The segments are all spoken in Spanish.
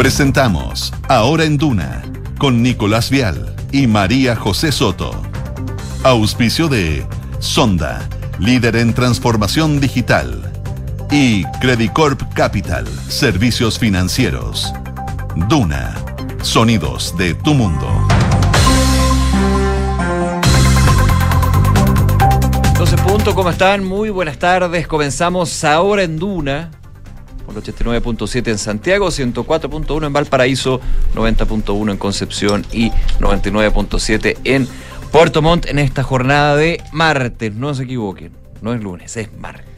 Presentamos Ahora en Duna con Nicolás Vial y María José Soto. Auspicio de Sonda, líder en transformación digital. Y Credicorp Capital, servicios financieros. Duna, sonidos de tu mundo. 12 puntos, ¿cómo están? Muy buenas tardes. Comenzamos ahora en Duna, por 89.7 en Santiago, 104.1 en Valparaíso, 90.1 en Concepción y 99.7 en Puerto Montt en esta jornada de martes. No se equivoquen, no es lunes, es martes.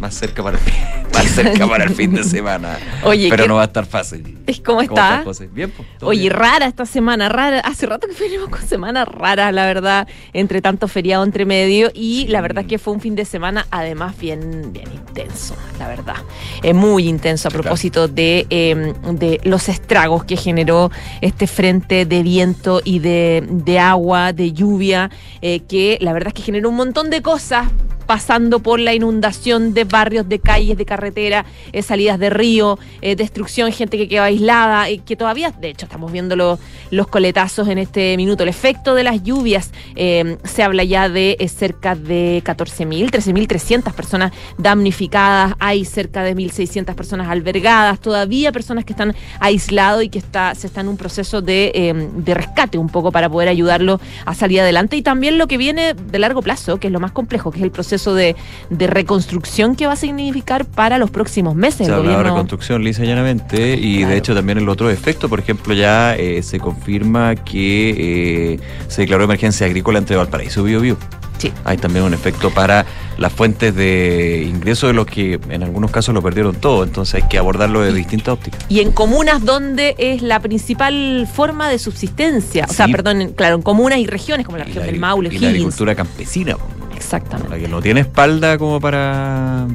Más cerca para el fin, más cerca para el fin de semana. Oye, pero ¿qué- no va a estar fácil. ¿Cómo está? estás, José? Bien, pues, Oye, bien. rara esta semana, rara. Hace rato que venimos con semanas raras, la verdad, entre tanto feriado entre medio. Y la verdad es que fue un fin de semana, además, bien, bien intenso, la verdad. Eh, muy intenso a propósito de, eh, de los estragos que generó este frente de viento y de, de agua, de lluvia, eh, que la verdad es que generó un montón de cosas pasando por la inundación de barrios, de calles, de carretera, eh, salidas de río, eh, destrucción, gente que quedó aislada, eh, que todavía, de hecho, estamos viendo lo- los coletazos en este minuto. El efecto de las lluvias, eh, se habla ya de cerca de 14.000, 13.300 personas damnificadas, hay cerca de 1.600 personas albergadas, todavía personas que están aislados y que está, se está en un proceso de, de rescate un poco para poder ayudarlo a salir adelante. Y también lo que viene de largo plazo, que es lo más complejo, que es el proceso de, de reconstrucción que va a significar para los próximos meses. Se el de reconstrucción lisa y llanamente y Claro. de hecho también el otro efecto, por ejemplo, ya eh, se confirma que eh, se declaró emergencia agrícola entre Valparaíso y Biobío. Sí. Hay también un efecto para las fuentes de ingreso de los que en algunos casos lo perdieron todo, entonces hay que abordarlo de distintas ópticas. Y en comunas donde es la principal forma de subsistencia. O sea, perdón, claro, en comunas y regiones como la región la del Maule, y la Higgins. agricultura campesina, Exactamente. la que no tiene espalda como para...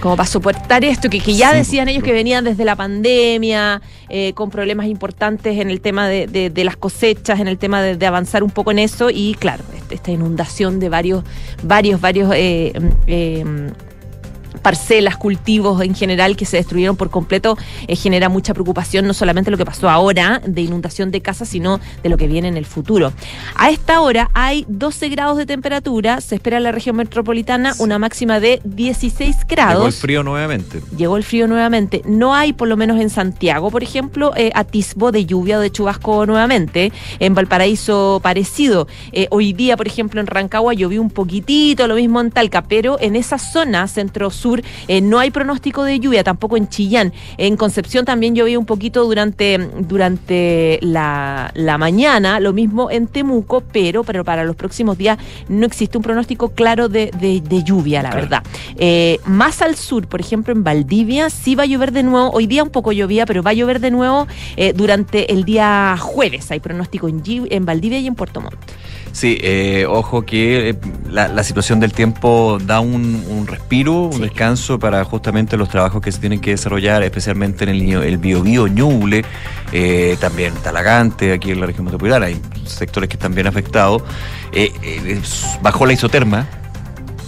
Como para soportar esto, que, que ya Sí, decían ellos que venían desde la pandemia, eh, con problemas importantes en el tema de, de- de las cosechas, en el tema de, de avanzar un poco en eso. Y claro, este- esta inundación de varios, varios, varios eh, eh, parcelas, cultivos en general que se destruyeron por completo, eh, genera mucha preocupación, no solamente lo que pasó ahora de inundación de casas, sino de lo que viene en el futuro. A esta hora hay 12 grados de temperatura, se espera en la región metropolitana una máxima de 16 grados. Llegó el frío nuevamente. Llegó el frío nuevamente. No hay, por lo menos en Santiago, por ejemplo, eh, atisbo de lluvia o de chubasco nuevamente. En Valparaíso, parecido. Eh, hoy día, por ejemplo, en Rancagua llovió un poquitito, lo mismo en Talca, pero en esa zona centro-sur eh, no hay pronóstico de lluvia, tampoco en Chillán. En Concepción también llovió un poquito durante, durante la, la mañana, lo mismo en Temuco, pero, pero para los próximos días no existe un pronóstico claro de, de- de lluvia, la Claro. verdad. Eh, más al sur, por ejemplo, en Valdivia, sí va a llover de nuevo. Hoy día un poco llovía, pero va a llover de nuevo eh, durante el día jueves. Hay pronóstico en, en Valdivia y en Puerto Montt. Sí, eh, ojo que eh, la, la situación del tiempo da un, un respiro, un descanso para justamente los trabajos que se tienen que desarrollar, especialmente en el, el Biobío Ñuble, eh, también Talagante, aquí en la región metropolitana, hay sectores que están bien afectados. Eh, bajó la isoterma,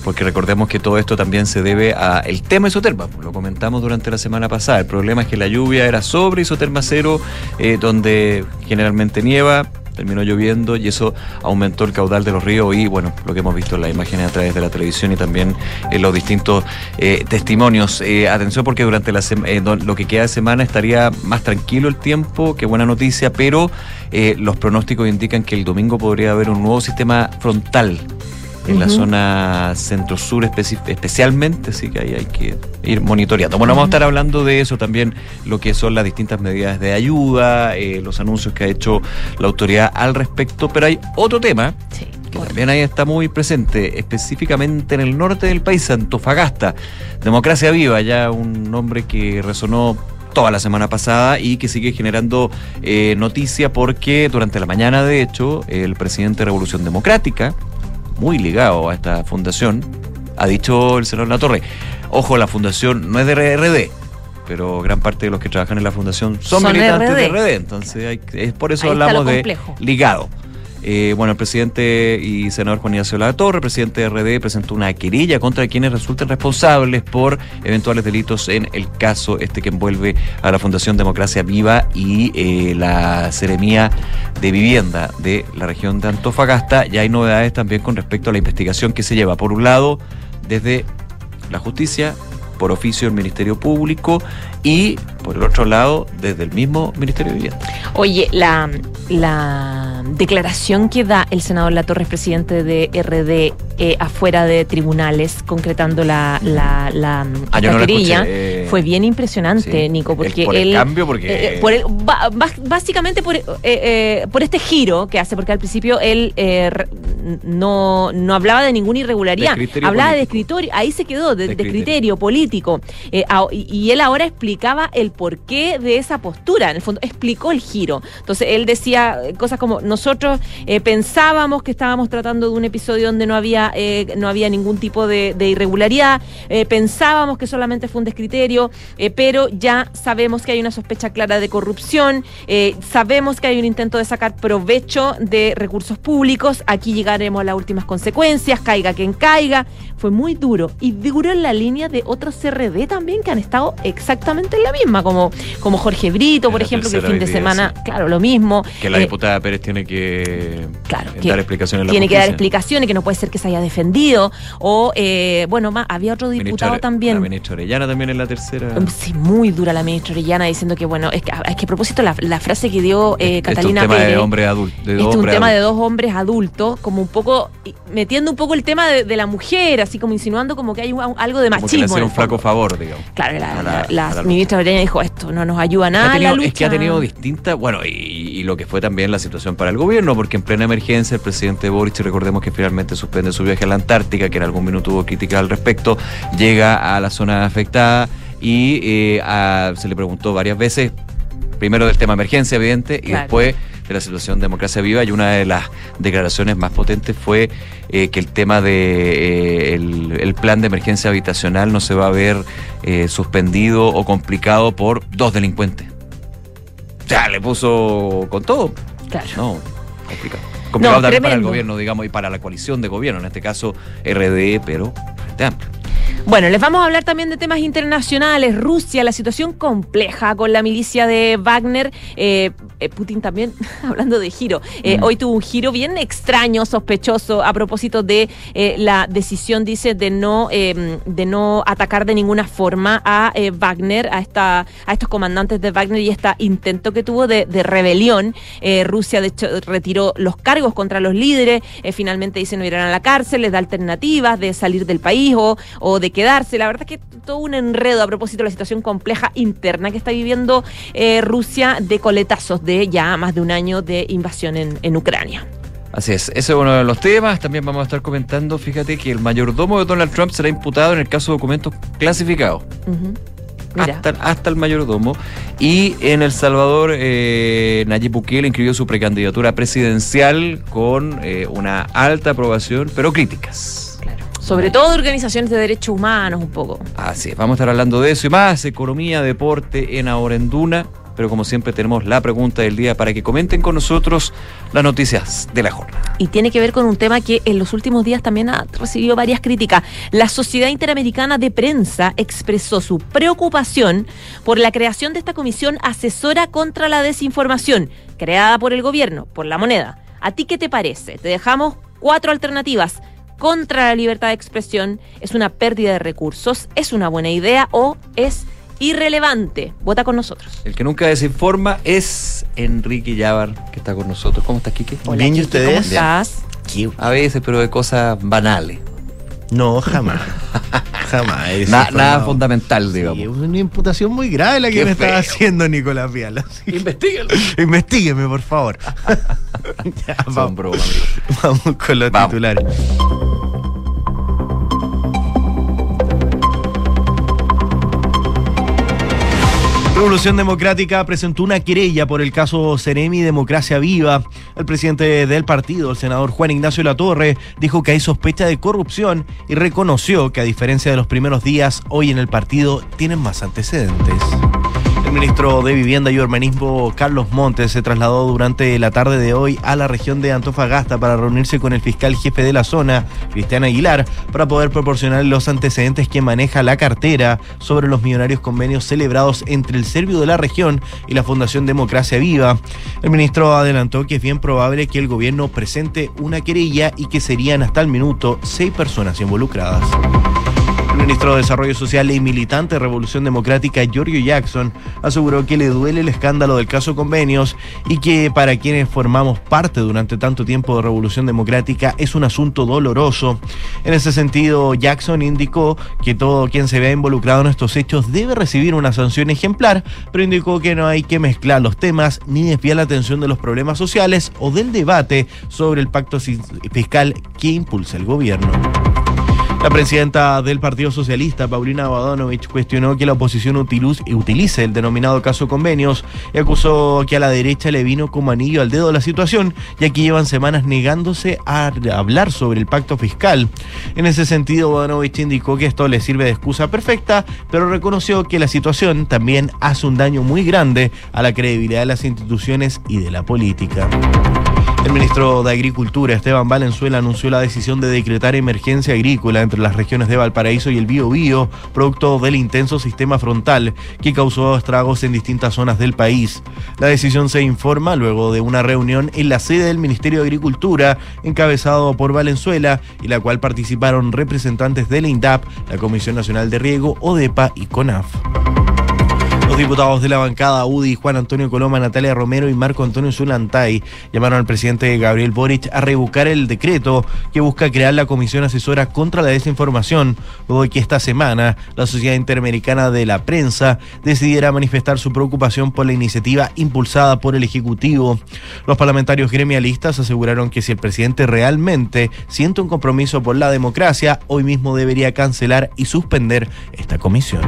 porque recordemos que todo esto también se debe a el tema isoterma, lo comentamos durante la semana pasada. El problema es que la lluvia era sobre isoterma cero, eh, donde generalmente nieva, terminó lloviendo y eso aumentó el caudal de los ríos y bueno, lo que hemos visto en las imágenes a través de la televisión y también en los distintos eh, testimonios. Eh, atención porque durante eh, lo que queda de semana estaría más tranquilo el tiempo, qué buena noticia, pero los pronósticos indican que el domingo podría haber un nuevo sistema frontal en la zona centro-sur especi- especialmente, así que ahí hay que ir monitoreando. Bueno, vamos a estar hablando de eso también, lo que son las distintas medidas de ayuda, eh, los anuncios que ha hecho la autoridad al respecto, pero hay otro tema Sí. que también ahí está muy presente, específicamente en el norte del país, Antofagasta. Democracia Viva, ya un nombre que resonó toda la semana pasada y que sigue generando eh, noticia porque durante la mañana, de hecho, el presidente de Revolución Democrática, muy ligado a esta fundación, ha dicho el senador La Torre, ojo, la fundación no es de RD, pero gran parte de los que trabajan en la fundación son, Son militantes RD. de RD, entonces hay- es por eso Ahí hablamos de ligado. Eh, bueno, el presidente y senador Juan Ignacio Torre, presidente de RD, presentó una querella contra quienes resulten responsables por eventuales delitos en el caso este que envuelve a la Fundación Democracia Viva y eh, la Seremía de Vivienda de la región de Antofagasta. Ya hay novedades también con respecto a la investigación que se lleva, por un lado, desde la justicia por oficio del Ministerio Público y, por el otro lado, desde el mismo Ministerio de Vivienda. Oye, la, la declaración que da el senador La Torres, presidente de RD, eh, afuera de tribunales, concretando la, la, la, Ah, no escuché, eh, fue bien impresionante, sí. Nico, porque el él... cambio, porque- eh, por el- básicamente por, eh, eh, por este giro que hace, porque al principio él eh, no, no hablaba de ninguna irregularidad, De hablaba de escritorio, ahí se quedó, de, De de criterio. criterio político. Eh, a- y, él ahora explicaba el porqué de esa postura, en el fondo explicó el giro. Entonces él decía eh, cosas como nosotros eh, pensábamos que estábamos tratando de un episodio donde no había eh, no había ningún tipo de, irregularidad, eh, pensábamos que solamente fue un descriterio, eh, pero ya sabemos que hay una sospecha clara de corrupción, eh, sabemos que hay un intento de sacar provecho de recursos públicos, aquí llegaremos a las últimas consecuencias, caiga quien caiga, fue muy duro y duro en la línea de otros CRD también que han estado exactamente en la misma, como, como Jorge Brito, por ejemplo, que el fin de semana, sí. claro, lo mismo. Que la Eh, diputada Pérez tiene que Claro, que dar explicaciones tiene que dar explicaciones, que no puede ser que se haya defendido. O, eh, bueno, más, había otro diputado también. La ministra Orellana también en la tercera. Um, Sí, muy dura la ministra Orellana diciendo que, bueno, es que, es que a propósito la, la frase que dio eh, Este es Catalina un tema Pérez. de hombre adulto. De Este es un tema de dos hombres adultos, como un poco, metiendo un poco el tema de, de la mujer, así como insinuando como que hay un- algo de Como que le machismo. hacía en un flaco favor, digamos. Claro, la, ministra Orellana dijo, esto no nos ayuda nada Ha a tenido- la lucha. es que ha tenido distintas, bueno, y, y lo que fue también la situación para el gobierno, porque en plena emergencia el presidente Boric, recordemos que finalmente suspende su viaje a la Antártica, que en algún minuto hubo críticas al respecto, llega a la zona afectada y eh, a- se le preguntó varias veces, primero del tema emergencia, evidente, y Claro. después de la situación de democracia viva, y una de las declaraciones más potentes fue eh, que el tema de eh, el, el plan de emergencia habitacional no se va a ver eh, suspendido o complicado por dos delincuentes. Sea, le puso con todo. Claro. No, complicado. Complicado No, también para el gobierno, digamos, y para la coalición de gobierno, en este caso RD, pero Frente Amplio. Bueno, les vamos a hablar también de temas internacionales. Rusia, la situación compleja con la milicia de Wagner. Eh, eh, Putin también, hablando de giro, eh, Mm. hoy tuvo un giro bien extraño, sospechoso, a propósito de eh, la decisión, dice, de no, eh, de no atacar de ninguna forma a Wagner, a, esta, a estos comandantes de Wagner y este intento que tuvo de, de rebelión. Rusia, de hecho, retiró los cargos contra los líderes. finalmente dice no irán a la cárcel, les da alternativas de salir del país o, o de quedarse. La verdad es que todo un enredo a propósito de la situación compleja interna que está viviendo Rusia de coletazos de ya más de un año de invasión en, en Ucrania. Así es, ese es uno de los temas. También vamos a estar comentando, fíjate, que el mayordomo de Donald Trump será imputado en el caso de documentos clasificados. Hasta, hasta el mayordomo. Y en El Salvador, eh, Nayib Bukele inscribió su precandidatura presidencial con eh, una alta aprobación, pero críticas. Claro. Sobre todo de organizaciones de derechos humanos, un poco. Así es, vamos a estar hablando de eso y más, economía, deporte en Ahora en Duna. Pero como siempre tenemos la pregunta del día para que comenten con nosotros las noticias de la jornada. y tiene que ver con un tema que en los últimos días también ha recibido varias críticas. La Sociedad Interamericana de Prensa expresó su preocupación por la creación de esta comisión asesora contra la desinformación, creada por el gobierno, por la moneda. ¿A ti qué te parece? Te dejamos cuatro alternativas. Contra la libertad de expresión, es una pérdida de recursos, es una buena idea o es irrelevante. Vota con nosotros. El que nunca desinforma es Enrique Llávar, que está con nosotros. ¿Cómo estás, Quique? Hola, Bien, ¿y Quique, ustedes? ¿Cómo estás? A veces, pero de cosas banales. No, jamás. jamás. Na- nada fundamental, Sí, digamos. es una imputación muy grave la que Qué me estaba feo. haciendo Nicolás Viala. Sí. Investígalo. Investígueme, por favor. Ya, Son vamos, bromas, amigo. vamos con los Vamos. titulares. Revolución Democrática presentó una querella por el caso Ceremi Democracia Viva. El presidente del partido, el senador Juan Ignacio Latorre, dijo que hay sospecha de corrupción y reconoció que a diferencia de los primeros días, hoy en el partido tienen más antecedentes. El ministro de Vivienda y Urbanismo, Carlos Montes, se trasladó durante la tarde de hoy a la región de Antofagasta para reunirse con el fiscal jefe de la zona, Cristian Aguilar, para poder proporcionar los antecedentes que maneja la cartera sobre los millonarios convenios celebrados entre el Servio de la región y la Fundación Democracia Viva. El ministro adelantó que es bien probable que el gobierno presente una querella y que serían hasta el minuto seis personas involucradas. Ministro de Desarrollo Social y militante de Revolución Democrática, Giorgio Jackson, aseguró que le duele el escándalo del caso convenios y que para quienes formamos parte durante tanto tiempo de Revolución Democrática es un asunto doloroso. En ese sentido, Jackson indicó que todo quien se vea involucrado en estos hechos debe recibir una sanción ejemplar, pero indicó que no hay que mezclar los temas ni desviar la atención de los problemas sociales o del debate sobre el pacto fiscal que impulsa el gobierno. La presidenta del Partido Socialista, Paulina Badonovich, cuestionó que la oposición utilice el denominado caso convenios y acusó que a la derecha le vino como anillo al dedo la situación, ya que llevan semanas negándose a hablar sobre el pacto fiscal. En ese sentido, Badonovich indicó que esto le sirve de excusa perfecta, pero reconoció que la situación también hace un daño muy grande a la credibilidad de las instituciones y de la política. El ministro de Agricultura, Esteban Valenzuela, anunció la decisión de decretar emergencia agrícola entre las regiones de Valparaíso y el Biobío, producto del intenso sistema frontal que causó estragos en distintas zonas del país. La decisión se informa luego de una reunión en la sede del Ministerio de Agricultura, encabezado por Valenzuela, y la cual participaron representantes de la INDAP, la Comisión Nacional de Riego, ODEPA y CONAF. Diputados de la bancada UDI, Juan Antonio Coloma, Natalia Romero y Marco Antonio Zulantay llamaron al presidente Gabriel Boric a revocar el decreto que busca crear la Comisión Asesora contra la Desinformación, luego de que esta semana la Sociedad Interamericana de la Prensa decidiera manifestar su preocupación por la iniciativa impulsada por el Ejecutivo. Los parlamentarios gremialistas aseguraron que si el presidente realmente siente un compromiso por la democracia, hoy mismo debería cancelar y suspender esta comisión.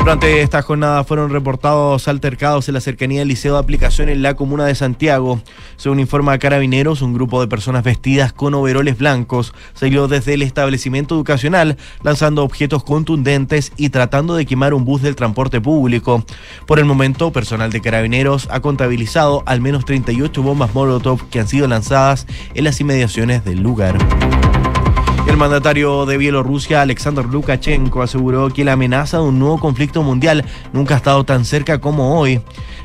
Durante esta jornada fueron reportados altercados en la cercanía del Liceo de Aplicación en la comuna de Santiago. Según informa Carabineros, un grupo de personas vestidas con overoles blancos salió desde el establecimiento educacional lanzando objetos contundentes y tratando de quemar un bus del transporte público. Por el momento, personal de Carabineros ha contabilizado al menos 38 bombas Molotov que han sido lanzadas en las inmediaciones del lugar. El mandatario de Bielorrusia, Alexander Lukashenko, aseguró que la amenaza de un nuevo conflicto mundial nunca ha estado tan cerca como hoy.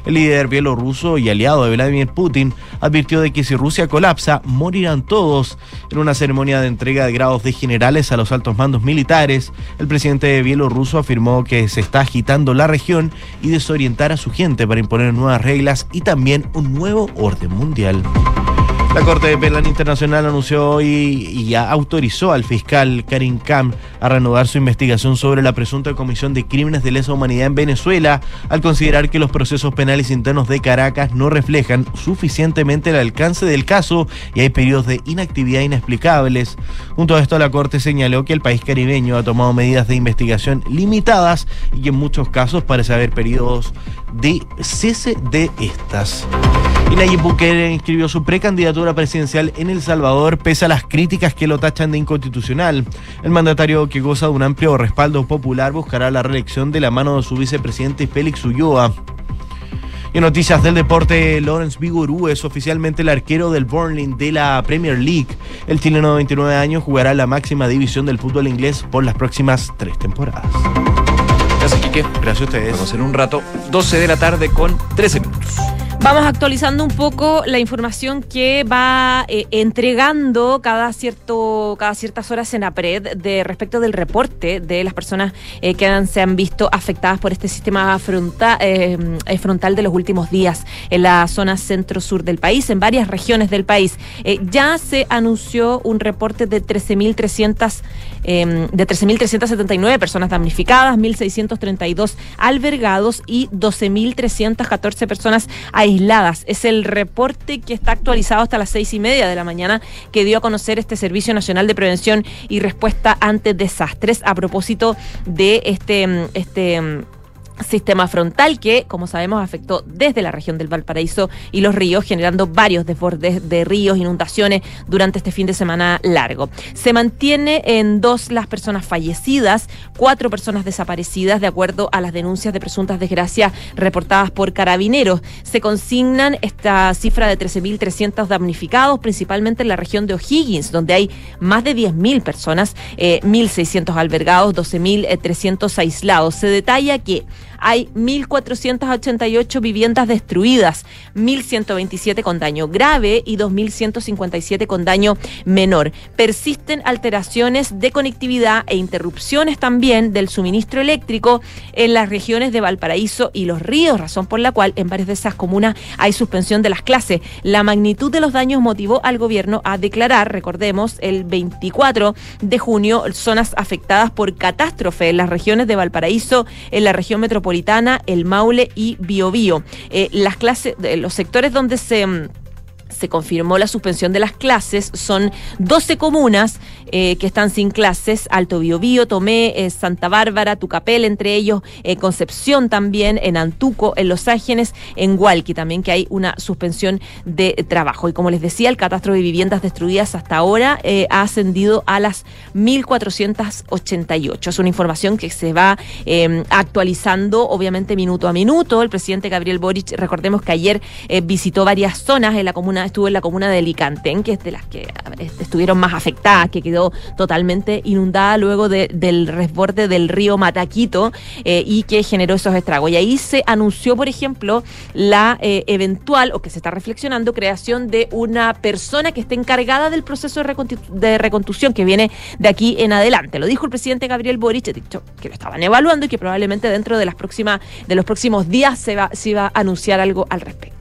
El líder bielorruso y aliado de Vladimir Putin advirtió de que si Rusia colapsa, morirán todos. En una ceremonia de entrega de grados de generales a los altos mandos militares, el presidente bielorruso afirmó que se está agitando la región y desorientar a su gente para imponer nuevas reglas y también un nuevo orden mundial. La Corte Penal Internacional anunció hoy y autorizó al fiscal Karim Khan a reanudar su investigación sobre la presunta comisión de crímenes de lesa humanidad en Venezuela, al considerar que los procesos penales internos de Caracas no reflejan suficientemente el alcance del caso y hay periodos de inactividad inexplicables. Junto a esto, la Corte señaló que el país caribeño ha tomado medidas de investigación limitadas y que en muchos casos parece haber periodos de cese de estas. Nayib Bukele inscribió su precandidatura presidencial en El Salvador pese a las críticas que lo tachan de inconstitucional. El mandatario que goza de un amplio respaldo popular buscará la reelección de la mano de su vicepresidente Félix Ulloa. Y en noticias del deporte, Lawrence Vigorú es oficialmente el arquero del Burnley de la Premier League. El chileno de 29 años jugará la máxima división del fútbol inglés por las próximas tres temporadas. Gracias, Quique. Gracias a ustedes. Vamos en un rato, 12 de la tarde con 13 minutos. Vamos actualizando un poco la información que va eh, entregando cada cierto cada ciertas horas en APRED de respecto del reporte de las personas eh, que se han visto afectadas por este sistema frontal, eh, frontal de los últimos días en la zona centro-sur del país, en varias regiones del país. ya se anunció un reporte de 13.300 de 13.379 personas damnificadas, 1.632 albergados y 12.314 personas aisladas. Es el reporte que está actualizado hasta las seis y media de la mañana que dio a conocer este Servicio Nacional de Prevención y Respuesta ante Desastres a propósito de este, este sistema frontal que, como sabemos, afectó desde la región del Valparaíso y los ríos, generando varios desbordes de ríos, inundaciones durante este fin de semana largo. Se mantiene en dos las personas fallecidas, cuatro personas desaparecidas, de acuerdo a las denuncias de presuntas desgracias reportadas por carabineros. Se consignan esta cifra de 13.300 damnificados, principalmente en la región de O'Higgins, donde hay más de 10.000 personas, 1.600 eh, albergados, 12.300 aislados. Se detalla que hay 1.488 viviendas destruidas, 1.127 con daño grave y 2.157 con daño menor. Persisten alteraciones de conectividad e interrupciones también del suministro eléctrico en las regiones de Valparaíso y Los Ríos, razón por la cual en varias de esas comunas hay suspensión de las clases. La magnitud de los daños motivó al gobierno a declarar, recordemos, el 24 de junio zonas afectadas por catástrofe en las regiones de Valparaíso, en la región metropolitana el Maule y Biobío. Eh, las clases, los sectores donde se mm, se confirmó la suspensión de las clases. Son 12 comunas eh, que están sin clases, Alto Biobío, Tomé, eh, Santa Bárbara, Tucapel, entre ellos eh, Concepción también, en Antuco, en Los Ángeles, en Hualqui también, que hay una suspensión de trabajo. Y como les decía, el catastro de viviendas destruidas hasta ahora ha ascendido a las 1.488. Es una información que se va em, actualizando, obviamente, minuto a minuto. El presidente Gabriel Boric, recordemos que ayer visitó varias zonas en la comuna estuvo en la comuna de Alicante, que es de las que estuvieron más afectadas, que quedó totalmente inundada luego del resborde del río Mataquito eh, y que generó esos estragos. Y ahí se anunció, por ejemplo, la eh, eventual, o que se está reflexionando, creación de una persona que esté encargada del proceso de, reconstrucción que viene de aquí en adelante. Lo dijo el presidente Gabriel Boric, dicho que lo estaban evaluando y que probablemente dentro de las próximas, de los próximos días se va, se iba a anunciar algo al respecto.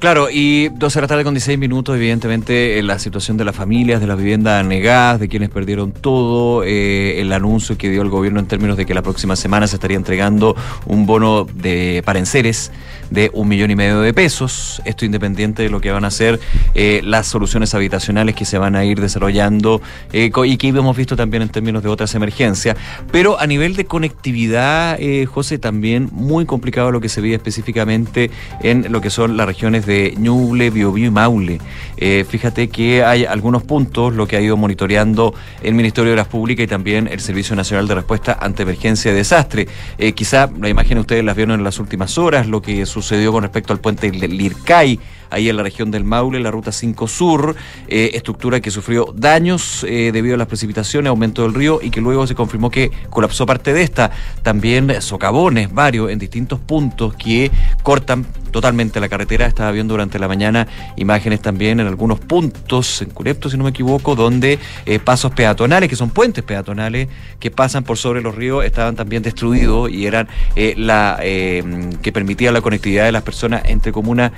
Claro, y 12 de la tarde con 16 minutos, evidentemente, en la situación de las familias, de las viviendas negadas, de quienes perdieron todo, eh, el anuncio que dio el gobierno en términos de que la próxima semana se estaría entregando un bono de para enseres de un millón y medio de pesos. Esto independiente de lo que van a ser eh, las soluciones habitacionales que se van a ir desarrollando eh, y que hemos visto también en términos de otras emergencias. Pero a nivel de conectividad, José, también muy complicado lo que se veía específicamente en lo que son las regiones de Ñuble, Biobío y Maule. Eh, fíjate que hay algunos puntos, lo que ha ido monitoreando el Ministerio de las Públicas y también el Servicio Nacional de Respuesta ante Emergencia y Desastre. Eh, quizá la imagen ustedes las vieron en las últimas horas, lo que sucedió con respecto al puente Lircay ahí en la región del Maule, la ruta 5 Sur, eh, estructura que sufrió daños eh, debido a las precipitaciones, aumento del río y que luego se confirmó que colapsó parte de esta. También socavones varios en distintos puntos que cortan totalmente la carretera. Estaba viendo durante la mañana imágenes también en algunos puntos, en Curepto, si no me equivoco, donde eh, pasos peatonales, que son puentes peatonales, que pasan por sobre los ríos, estaban también destruidos y eran la que permitía la conectividad de las personas entre comunas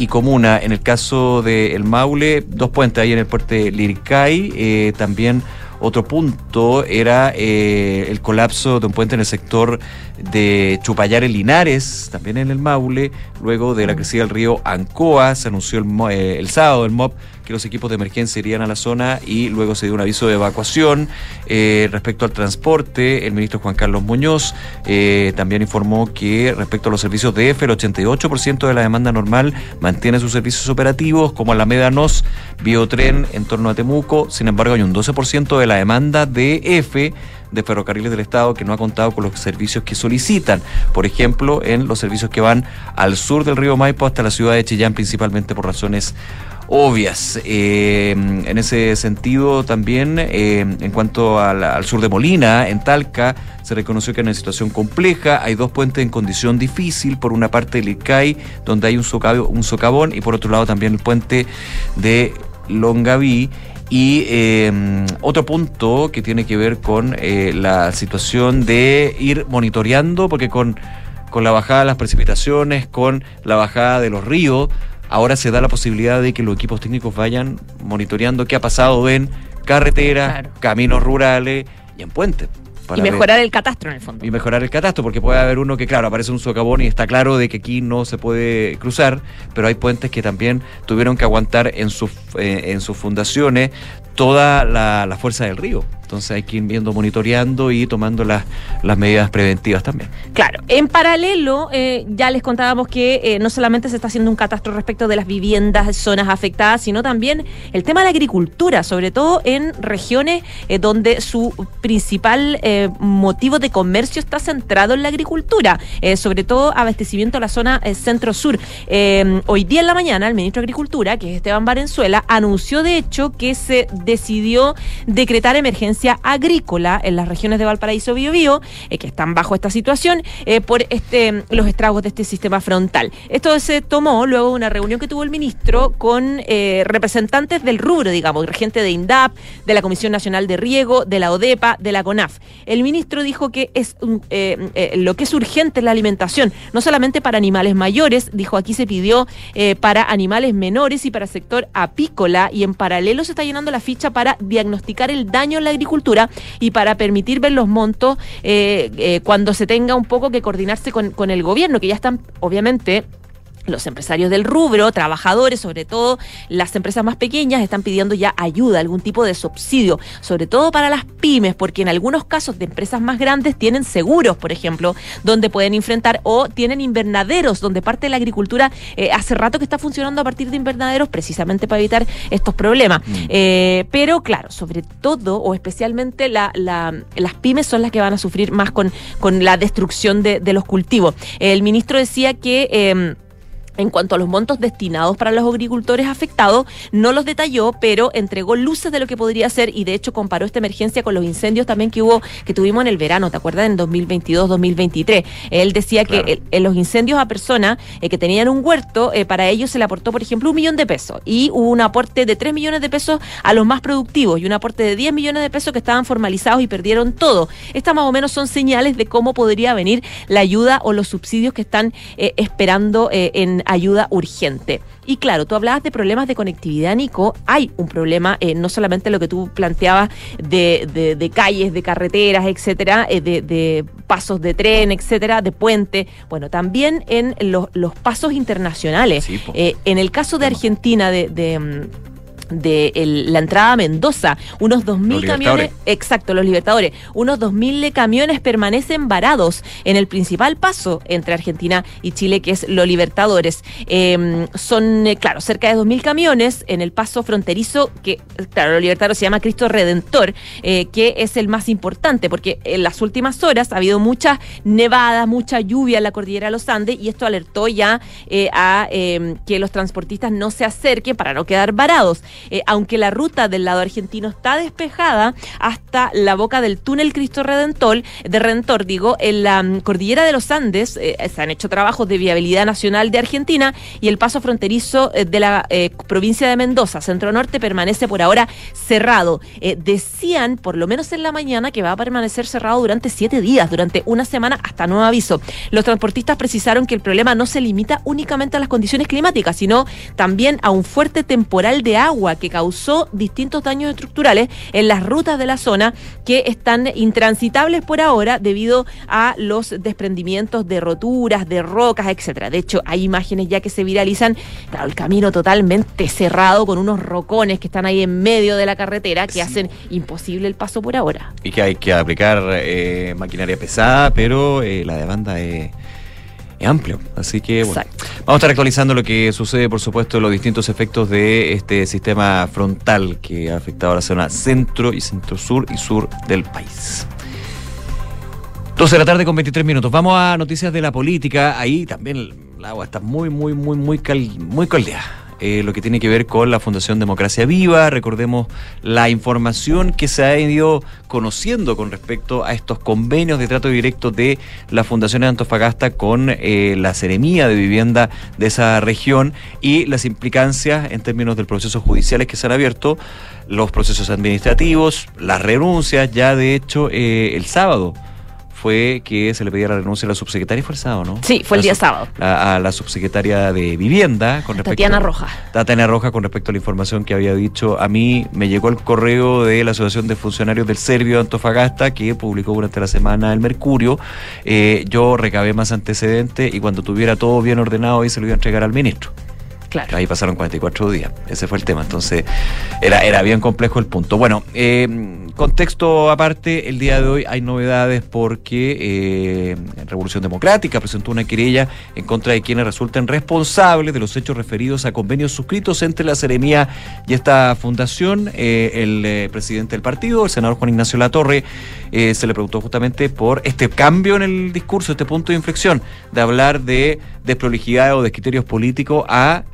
y comuna. En el caso de El Maule, dos puentes ahí en el puente Liricay, eh, también otro punto era eh, el colapso de un puente en el sector de Chupayares Linares, también en el Maule, luego de la crecida del río Ancoa, se anunció el, eh, el sábado el MOB que los equipos de emergencia irían a la zona y luego se dio un aviso de evacuación. Eh, respecto al transporte, el ministro Juan Carlos Muñoz eh, también informó que respecto a los servicios de EFE, el 88% de la demanda normal mantiene sus servicios operativos, como Alameda Nos, Biotren en torno a Temuco. Sin embargo, hay un 12% de la demanda de EFE de ferrocarriles del Estado que no ha contado con los servicios que solicitan. Por ejemplo, en los servicios que van al sur del río Maipo hasta la ciudad de Chillán, principalmente por razones obvias. Eh, en ese sentido, también eh, en cuanto al, sur de Molina, en Talca, se reconoció que hay una situación compleja. Hay dos puentes en condición difícil. Por una parte, el ICAI, donde hay un, un socavón, y por otro lado, también el puente de Longaví. Y eh, otro punto que tiene que ver con la situación de ir monitoreando, porque con, con la bajada de las precipitaciones, con la bajada de los ríos, ahora se da la posibilidad de que los equipos técnicos vayan monitoreando qué ha pasado en carreteras, caminos rurales y en puentes. y mejorar el catastro en el fondo. Y mejorar el catastro, porque puede haber uno que, claro, aparece un socavón y está claro de que aquí no se puede cruzar, pero hay puentes que también tuvieron que aguantar en sus, eh, en sus fundaciones toda la, fuerza del río. Entonces hay que ir viendo, monitoreando y tomando las, las medidas preventivas también. Claro, en paralelo, eh, ya les contábamos que eh, no solamente se está haciendo un catastro respecto de las viviendas, zonas afectadas, sino también el tema de la agricultura, sobre todo en regiones eh, donde su principal motivo de comercio está centrado en la agricultura, sobre todo abastecimiento a la zona centro-sur. hoy día en la mañana, el ministro de Agricultura, que es Esteban Valenzuela, anunció de hecho que se decidió decretar emergencia agrícola en las regiones de Valparaíso Biobío, eh, que están bajo esta situación, eh, por este, los estragos de este sistema frontal. Esto se tomó luego de una reunión que tuvo el ministro con eh, representantes del rubro, digamos, gente de INDAP, de la Comisión Nacional de Riego, de la ODEPA, de la CONAF. El ministro dijo que es lo que es urgente es la alimentación, no solamente para animales mayores, dijo aquí se pidió para animales menores y para sector apícola y en paralelo se está llenando la ficha para diagnosticar el daño en la agricultura y para permitir ver los montos eh, eh, cuando se tenga un poco que coordinarse con, con el gobierno, que ya están obviamente los empresarios del rubro, trabajadores, sobre todo las empresas más pequeñas, están pidiendo ya ayuda, algún tipo de subsidio, sobre todo para las pymes, porque en algunos casos de empresas más grandes tienen seguros, por ejemplo, donde pueden enfrentar o tienen invernaderos, donde parte de la agricultura eh, hace rato que está funcionando a partir de invernaderos precisamente para evitar estos problemas. Mm. Eh, pero claro, sobre todo o especialmente las pymes son las que van a sufrir más con, con la destrucción de, de los cultivos. El ministro decía que... Em, en cuanto a los montos destinados para los agricultores afectados, no los detalló, pero entregó luces de lo que podría ser y de hecho comparó esta emergencia con los incendios también que hubo, que tuvimos en el verano, ¿te acuerdas? En 2022-2023. Él decía que en los incendios a personas eh, que tenían un huerto, eh, para ellos se le aportó, por ejemplo, un millón de pesos y hubo un aporte de 3 millones de pesos a los más productivos y un aporte de 10 millones de pesos que estaban formalizados y perdieron todo. Estas más o menos son señales de cómo podría venir la ayuda o los subsidios que están eh, esperando en ayuda urgente. Y claro, tú hablabas de problemas de conectividad, Nico. Hay un problema, eh, no solamente lo que tú planteabas de, de, calles, de carreteras, etcétera, eh, de, pasos de tren, etcétera, de puente. Bueno, también en los, los pasos internacionales. Eh, en el caso de Argentina, de de la entrada a Mendoza. Unos 2.000 camiones, exacto, los Libertadores, unos 2.000 camiones permanecen varados en el principal paso entre Argentina y Chile, que es los Libertadores. Em, son, eh, claro, cerca de 2.000 camiones en el paso fronterizo, que, claro, los Libertadores se llama Cristo Redentor, eh, que es el más importante, porque en las últimas horas ha habido mucha nevada, mucha lluvia en la cordillera de los Andes, y esto alertó ya eh, a em, que los transportistas no se acerquen para no quedar varados. Eh, aunque la ruta del lado argentino está despejada hasta la boca del túnel Cristo Redentor, de Redentor, en la mm, cordillera de los Andes eh, se han hecho trabajos de viabilidad nacional de Argentina y el paso fronterizo eh, de la provincia de Mendoza, centro norte, permanece por ahora cerrado. decían, por lo menos en la mañana, que va a permanecer cerrado durante siete días, durante una semana hasta nuevo aviso. Los transportistas precisaron que el problema no se limita únicamente a las condiciones climáticas, sino también a un fuerte temporal de agua que causó distintos daños estructurales en las rutas de la zona que están intransitables por ahora debido a los desprendimientos de roturas, de rocas, etcétera. De hecho, hay imágenes ya que se viralizan, claro, el camino totalmente cerrado con unos rocones que están ahí en medio de la carretera que hacen imposible el paso por ahora. Y que hay que aplicar eh, maquinaria pesada, pero eh, la demanda es amplio. Así que bueno, vamos a estar actualizando lo que sucede, por supuesto, los distintos efectos de este sistema frontal que ha afectado a la zona centro y centro-sur y sur del país. 12 de la tarde con 23 minutos. Vamos a noticias de la política. Ahí también el agua está muy, muy, muy, muy, cal, muy caldeada. Eh, lo que tiene que ver con la Fundación Democracia Viva. Recordemos la información que se ha ido conociendo con respecto a estos convenios de trato directo de la Fundación de Antofagasta con eh, la Seremía de Vivienda de esa región y las implicancias en términos del proceso judiciales que se han abierto, los procesos administrativos, las renuncias, ya de hecho eh, el sábado fue que se le pedía la renuncia a la subsecretaria, fue el sábado, ¿no? Sí, fue el La día sábado. A, a la subsecretaria de Vivienda con respecto Tatiana Roja. Tatiana Roja con respecto a la información que había dicho. A mí me llegó el correo de la Asociación de Funcionarios del Servio de Antofagasta que publicó durante la semana el Mercurio. Eh, yo recabé más antecedentes y cuando tuviera todo bien ordenado ahí se lo iba a entregar al ministro. Claro. Ahí pasaron 44 días. Ese fue el tema. Entonces, era, era bien complejo el punto. Bueno, eh, contexto aparte, el día de hoy hay novedades porque eh, Revolución Democrática presentó una querella en contra de quienes resultan responsables de los hechos referidos a convenios suscritos entre la Seremía y esta fundación. Eh, el presidente del partido, el senador Juan Ignacio Latorre, se le preguntó justamente por este cambio en el discurso, este punto de inflexión, de hablar de desprolijidad o de criterios políticos a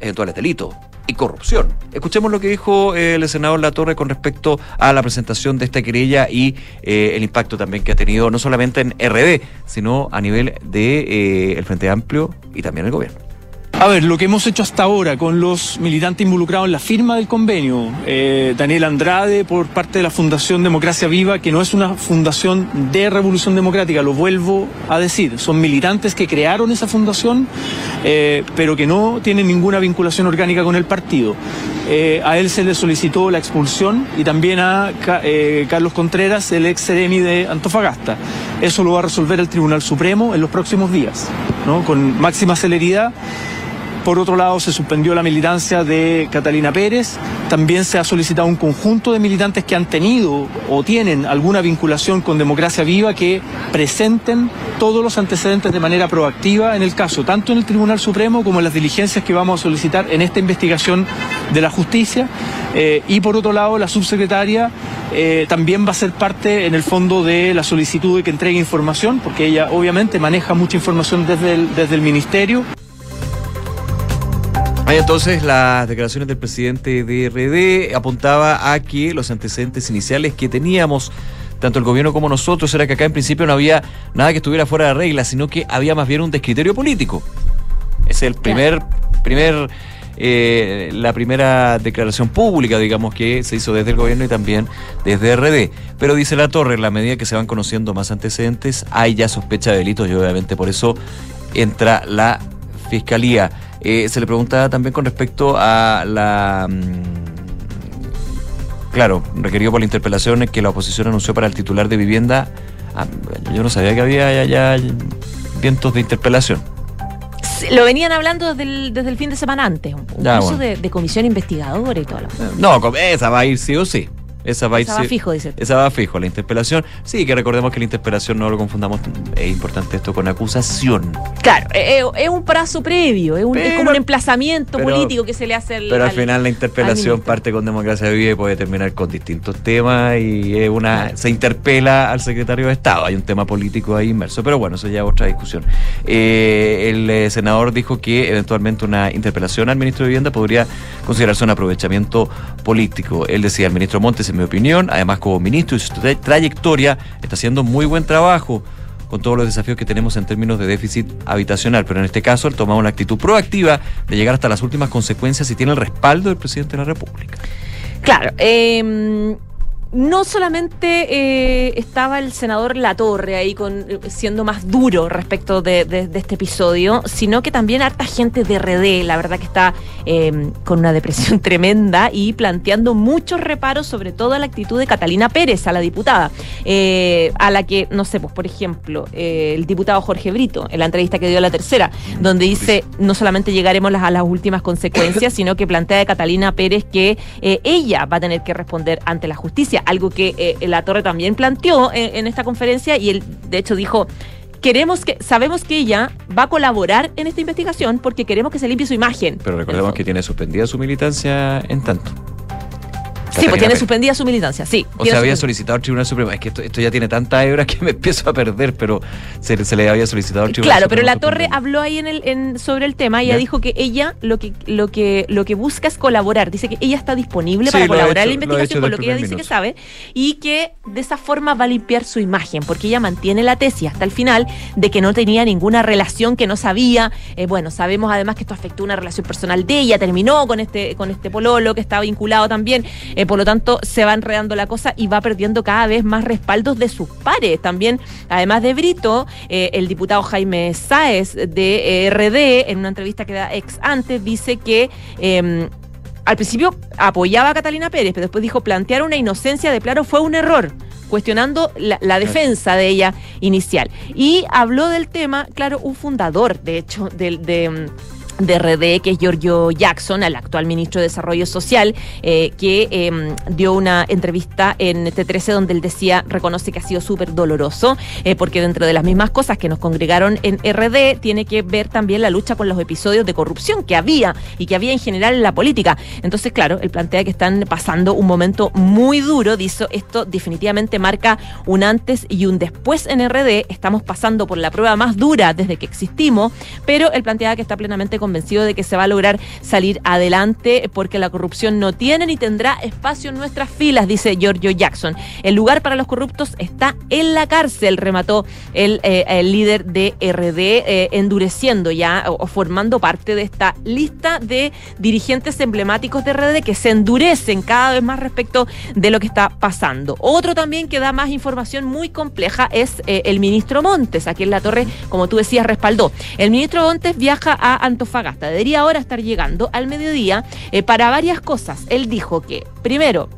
eventuales delitos y corrupción. Escuchemos lo que dijo eh, el senador Latorre con respecto a la presentación de esta querella y eh, el impacto también que ha tenido no solamente en RD, sino a nivel de eh, el Frente Amplio y también el gobierno. A ver, lo que hemos hecho hasta ahora con los militantes involucrados en la firma del convenio, eh, Daniel Andrade por parte de la Fundación Democracia Viva, que no es una fundación de Revolución Democrática, lo vuelvo a decir, son militantes que crearon esa fundación, eh, pero que no tienen ninguna vinculación orgánica con el partido. Eh, a él se le solicitó la expulsión y también a Ca- Carlos Contreras, el ex seremi de Antofagasta. Eso lo va a resolver el Tribunal Supremo en los próximos días, ¿no? con máxima celeridad. Por otro lado, se suspendió la militancia de Catalina Pérez. También se ha solicitado un conjunto de militantes que han tenido o tienen alguna vinculación con Democracia Viva que presenten todos los antecedentes de manera proactiva en el caso, tanto en el Tribunal Supremo como en las diligencias que vamos a solicitar en esta investigación de la justicia. Eh, y por otro lado, la subsecretaria eh, también va a ser parte en el fondo de la solicitud de que entregue información, porque ella obviamente maneja mucha información desde el, desde el ministerio. Hay entonces las declaraciones del presidente de RD apuntaba a que los antecedentes iniciales que teníamos tanto el gobierno como nosotros era que acá en principio no había nada que estuviera fuera de regla, sino que había más bien un descriterio político. Es el primer, primer eh, la primera declaración pública, digamos, que se hizo desde el gobierno y también desde RD. Pero dice la Torre, en la medida que se van conociendo más antecedentes, hay ya sospecha de delitos y obviamente por eso entra la fiscalía. Eh, se le preguntaba también con respecto a la... mm, claro, requerido por la interpelación que la oposición anunció para el titular de vivienda. Ah, yo no sabía que había ya, ya vientos de interpelación. Lo venían hablando desde el, desde el fin de semana antes, un Ya, curso bueno. de, de comisión investigadora y todo lo No, com- esa va a ir sí o sí. Esa va a fijo, dice. Esa va fijo. La interpelación, sí, que recordemos que la interpelación no lo confundamos, es importante esto con acusación. Claro, eh, eh, es un plazo previo, es, un- es Pero- como un emplazamiento pero- político que se le hace al. Pero al al- final la interpelación parte con democracia viva y puede terminar con distintos temas y es una se interpela al secretario de Estado. Hay un tema político ahí inmerso, pero bueno, eso ya es otra discusión. Eh, el eh, senador dijo que eventualmente una interpelación al ministro de Vivienda podría considerarse un aprovechamiento político. Él decía, el ministro Montes, en mi opinión, además como ministro y su tra- trayectoria, está haciendo muy buen trabajo con todos los desafíos que tenemos en términos de déficit habitacional, pero en este caso él toma una actitud proactiva de llegar hasta las últimas consecuencias y tiene el respaldo del presidente de la República. Claro, eh, no solamente eh, estaba el senador Latorre ahí con, eh, siendo más duro respecto de, este episodio, sino que también harta gente de RD, la verdad que está eh, con una depresión tremenda y planteando muchos reparos, sobre todo a la actitud de Catalina Pérez, a la diputada, eh, a la que, no sé, pues por ejemplo, el diputado Jorge Brito, en la entrevista que dio a la tercera, donde dice, no solamente llegaremos a las últimas consecuencias, sino que plantea de Catalina Pérez que ella va a tener que responder ante la justicia, algo que eh, la Torre también planteó en, en esta conferencia y él de hecho dijo, queremos que, sabemos que ella va a colaborar en esta investigación porque queremos que se limpie su imagen. Pero recordemos que tiene suspendida su militancia en tanto. Sí, pues tiene suspendida su militancia, sí. O sea, había solicitado al Tribunal Supremo. Es que esto, esto ya tiene tanta hebra que me empiezo a perder, pero se, se le había solicitado al Tribunal Claro, pero Supremo la Torre habló ahí en el, en- sobre el tema y ella Ya. dijo que ella lo que, lo que lo que busca es colaborar. Dice que ella está disponible Sí, para colaborar hecho- en la investigación con lo que ella el dice que sabe y que de esa forma va a limpiar su imagen, porque ella mantiene la tesis hasta el final de que no tenía ninguna relación, que no sabía. Eh, bueno, sabemos además que esto afectó una relación personal de ella, terminó con este con este pololo que estaba vinculado también. Eh, por lo tanto se va enredando la cosa y va perdiendo cada vez más respaldos de sus pares. También, además de Brito, eh, el diputado Jaime Sáez de eh, RD, en una entrevista que da ex antes, dice que em, al principio apoyaba a Catalina Pérez, pero después dijo plantear una inocencia de Plaro fue un error cuestionando la, defensa de ella inicial. Y habló del tema, claro, un fundador, de hecho, del, de de RD, que es Giorgio Jackson, el actual ministro de Desarrollo Social, eh, que em, dio una entrevista en T13 donde él decía, reconoce que ha sido súper doloroso, eh, porque dentro de las mismas cosas que nos congregaron en RD, tiene que ver también la lucha con los episodios de corrupción que había y que había en general en la política. Entonces, claro, él plantea que están pasando un momento muy duro, dice, esto definitivamente marca un antes y un después en RD, estamos pasando por la prueba más dura desde que existimos, pero él plantea que está plenamente convencido de que se va a lograr salir adelante porque la corrupción no tiene ni tendrá espacio en nuestras filas, dice Giorgio Jackson. El lugar para los corruptos está en la cárcel, remató el, eh, líder de RD, eh, endureciendo ya o, formando parte de esta lista de dirigentes emblemáticos de RD que se endurecen cada vez más respecto de lo que está pasando. Otro también que da más información muy compleja es eh, el ministro Montes, aquí en la torre, como tú decías, respaldó. El ministro Montes viaja a Antofagasta Debería ahora estar llegando al mediodía eh, para varias cosas. Él dijo que, primero,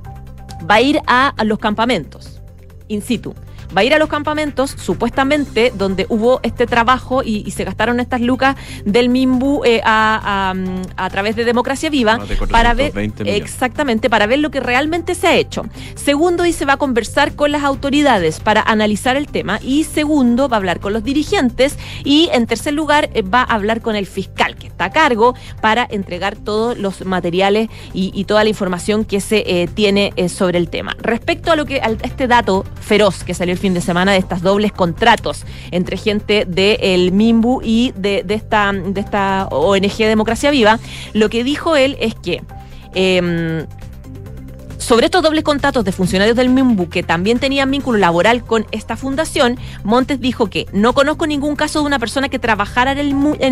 va a ir a los campamentos in situ va a ir a los campamentos, supuestamente, donde hubo este trabajo y, se gastaron estas lucas del MIMBU eh, a, través de Democracia Viva, para ver exactamente, para ver lo que realmente se ha hecho. Segundo, dice, va a conversar con las autoridades para analizar el tema. Y segundo, va a hablar con los dirigentes. Y en tercer lugar, eh, va a hablar con el fiscal, que está a cargo, para entregar todos los materiales y, toda la información que se eh, tiene sobre el tema. Respecto a lo que a este dato feroz que salió el fin de semana de estas dobles contratos entre gente del MIMBU y de, esta, de esta ONG Democracia Viva, lo que dijo él es que em, sobre estos dobles contratos de funcionarios del MIMBU que también tenían vínculo laboral con esta fundación, Montes dijo que no conozco ningún caso de una persona que trabajara en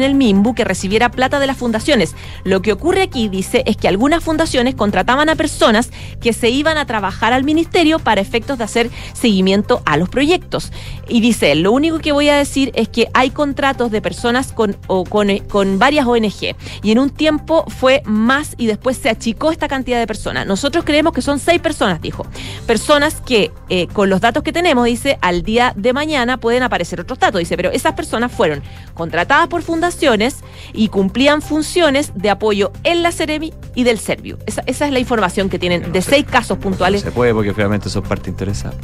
el, MIMBU que recibiera plata de las fundaciones. Lo que ocurre aquí, dice, es que algunas fundaciones contrataban a personas que se iban a trabajar al ministerio para efectos de hacer seguimiento a los proyectos. Y dice, lo único que voy a decir es que hay contratos de personas con, con varias ONG. Y en un tiempo fue más y después se achicó esta cantidad de personas. Nosotros creemos que son seis personas, dijo. Personas que eh, con los datos que tenemos, dice, al día de mañana pueden aparecer otros datos, dice, pero esas personas fueron contratadas por fundaciones y cumplían funciones de apoyo en la Ceremi y del Servio. Esa, es la información que tienen de seis casos puntuales. No se puede porque obviamente son parte interesada.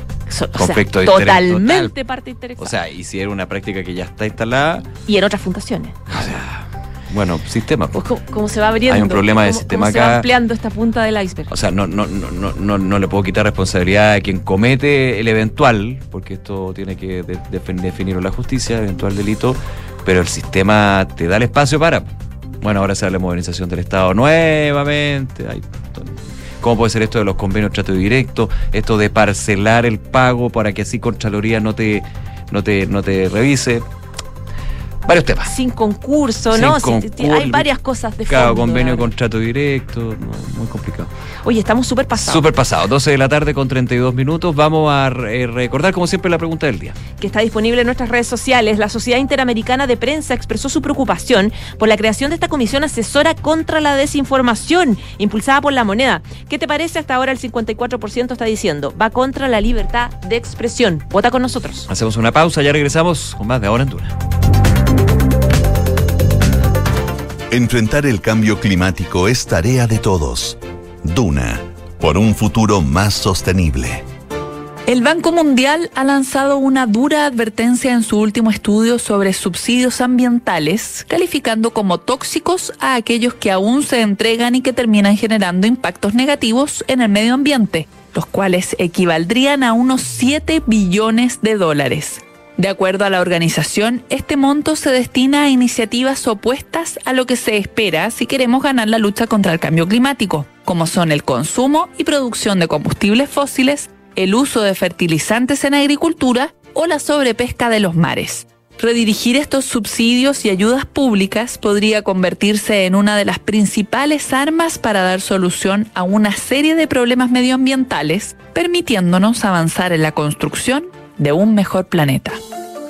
Conflicto totalmente parte interesada. O sea, y si era una práctica que ya está instalada. Y en otras fundaciones. O sea, bueno, sistema. Pues, ¿cómo, se va abriendo? Hay un problema de sistema acá. Se va ampliando esta punta del iceberg. O sea, no, no, no, no, no, le puedo quitar responsabilidad a quien comete el eventual, porque esto tiene que definirlo la justicia, eventual delito, pero el sistema te da el espacio para. Bueno, ahora se habla de modernización del Estado nuevamente. ¿Cómo puede ser esto de los convenios de trato directo? Esto de parcelar el pago para que así Contraloría no te, no te, no te revise varios temas. Sin concurso, ¿no? hay varias cosas de Claro, convenio, contrato directo, muy complicado. Oye, estamos súper pasados. Súper pasados, 12 de la tarde con 32 minutos. Vamos a eh, recordar, como siempre, la pregunta del día. Que está disponible en nuestras redes sociales. La Sociedad Interamericana de Prensa expresó su preocupación por la creación de esta comisión asesora contra la desinformación, impulsada por la moneda. ¿Qué te parece? Hasta ahora el 54% está diciendo, va contra la libertad de expresión. Vota con nosotros. Hacemos una pausa, ya regresamos con más de Ahora en Duna. Enfrentar el cambio climático es tarea de todos. Duna, por un futuro más sostenible. El Banco Mundial ha lanzado una dura advertencia en su último estudio sobre subsidios ambientales, calificando como tóxicos a aquellos que aún se entregan y que terminan generando impactos negativos en el medio ambiente, los cuales equivaldrían a unos 7 billones de dólares. De acuerdo a la organización, este monto se destina a iniciativas opuestas a lo que se espera si queremos ganar la lucha contra el cambio climático, como son el consumo y producción de combustibles fósiles, el uso de fertilizantes en agricultura o la sobrepesca de los mares. Redirigir estos subsidios y ayudas públicas podría convertirse en una de las principales armas para dar solución a una serie de problemas medioambientales, permitiéndonos avanzar en la construcción de un mejor planeta.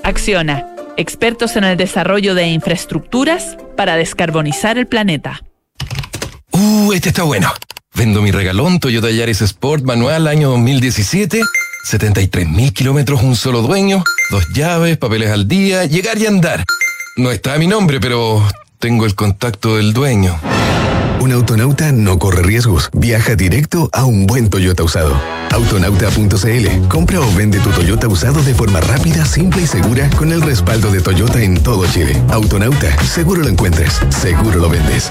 Acciona, expertos en el desarrollo de infraestructuras para descarbonizar el planeta. Uh, este está bueno. Vendo mi regalón Toyota Yaris Sport manual año 2017 73 mil kilómetros, un solo dueño, dos llaves, papeles al día, llegar y andar. No está mi nombre, pero tengo el contacto del dueño. Un autonauta no corre riesgos. Viaja directo a un buen Toyota usado. Autonauta.cl. Compra o vende tu Toyota usado de forma rápida, simple y segura con el respaldo de Toyota en todo Chile. Autonauta. Seguro lo encuentres. Seguro lo vendes.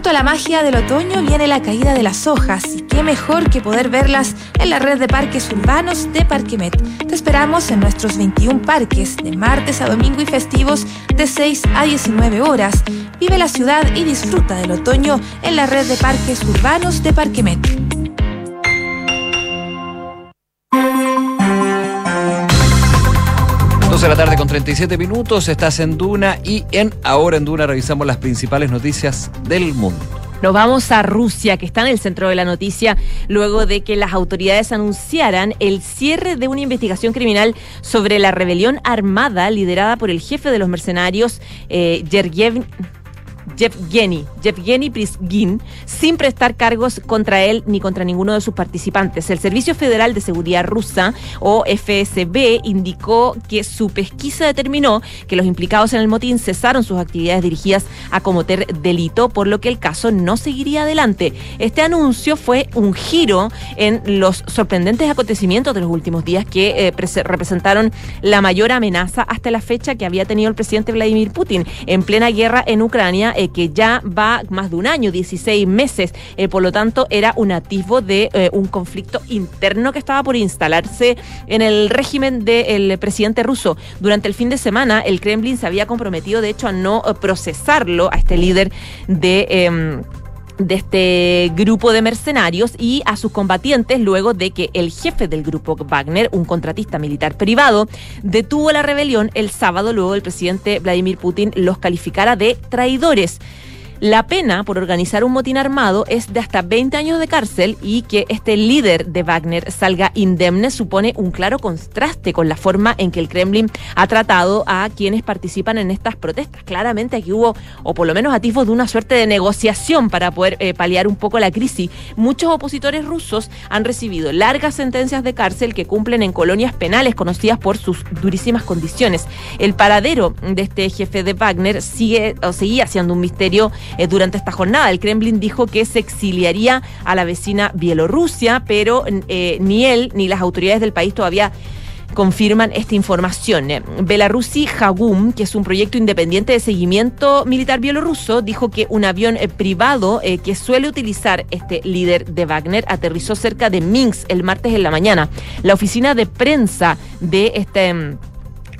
Junto a la magia del otoño viene la caída de las hojas y qué mejor que poder verlas en la red de parques urbanos de Parquemet. Te esperamos en nuestros 21 parques de martes a domingo y festivos de 6 a 19 horas. Vive la ciudad y disfruta del otoño en la red de parques urbanos de Parquemet. De la tarde con 37 minutos, estás en Duna y en Ahora en Duna revisamos las principales noticias del mundo. Nos vamos a Rusia, que está en el centro de la noticia, luego de que las autoridades anunciaran el cierre de una investigación criminal sobre la rebelión armada liderada por el jefe de los mercenarios, eh, Yevgeny, Yevgeny Prisgin, sin prestar cargos contra él ni contra ninguno de sus participantes. El Servicio Federal de Seguridad Rusa, o FSB, indicó que su pesquisa determinó que los implicados en el motín cesaron sus actividades dirigidas a cometer delito, por lo que el caso no seguiría adelante. Este anuncio fue un giro en los sorprendentes acontecimientos de los últimos días que eh, representaron la mayor amenaza hasta la fecha que había tenido el presidente Vladimir Putin en plena guerra en Ucrania eh, que ya va más de un año, 16 meses. Eh, por lo tanto, era un atisbo de eh, un conflicto interno que estaba por instalarse en el régimen del presidente ruso. Durante el fin de semana, el Kremlin se había comprometido, de hecho, a no procesarlo, a este líder de em, de este grupo de mercenarios y a sus combatientes luego de que el jefe del grupo Wagner, un contratista militar privado, detuvo la rebelión el sábado luego el presidente Vladimir Putin los calificara de traidores. La pena por organizar un motín armado es de hasta 20 años de cárcel y que este líder de Wagner salga indemne supone un claro contraste con la forma en que el Kremlin ha tratado a quienes participan en estas protestas. Claramente aquí hubo, o por lo menos atisbos de una suerte de negociación para poder eh, paliar un poco la crisis. Muchos opositores rusos han recibido largas sentencias de cárcel que cumplen en colonias penales conocidas por sus durísimas condiciones. El paradero de este jefe de Wagner sigue o seguía siendo un misterio eh, durante esta jornada. El Kremlin dijo que se exiliaría a la vecina Bielorrusia, pero eh, ni él ni las autoridades del país todavía confirman esta información. Eh, Belarusi Hagum, que es un proyecto independiente de seguimiento militar bielorruso, dijo que un avión privado que suele utilizar este líder de Wagner aterrizó cerca de Minsk el martes en la mañana. La oficina de prensa de este mm,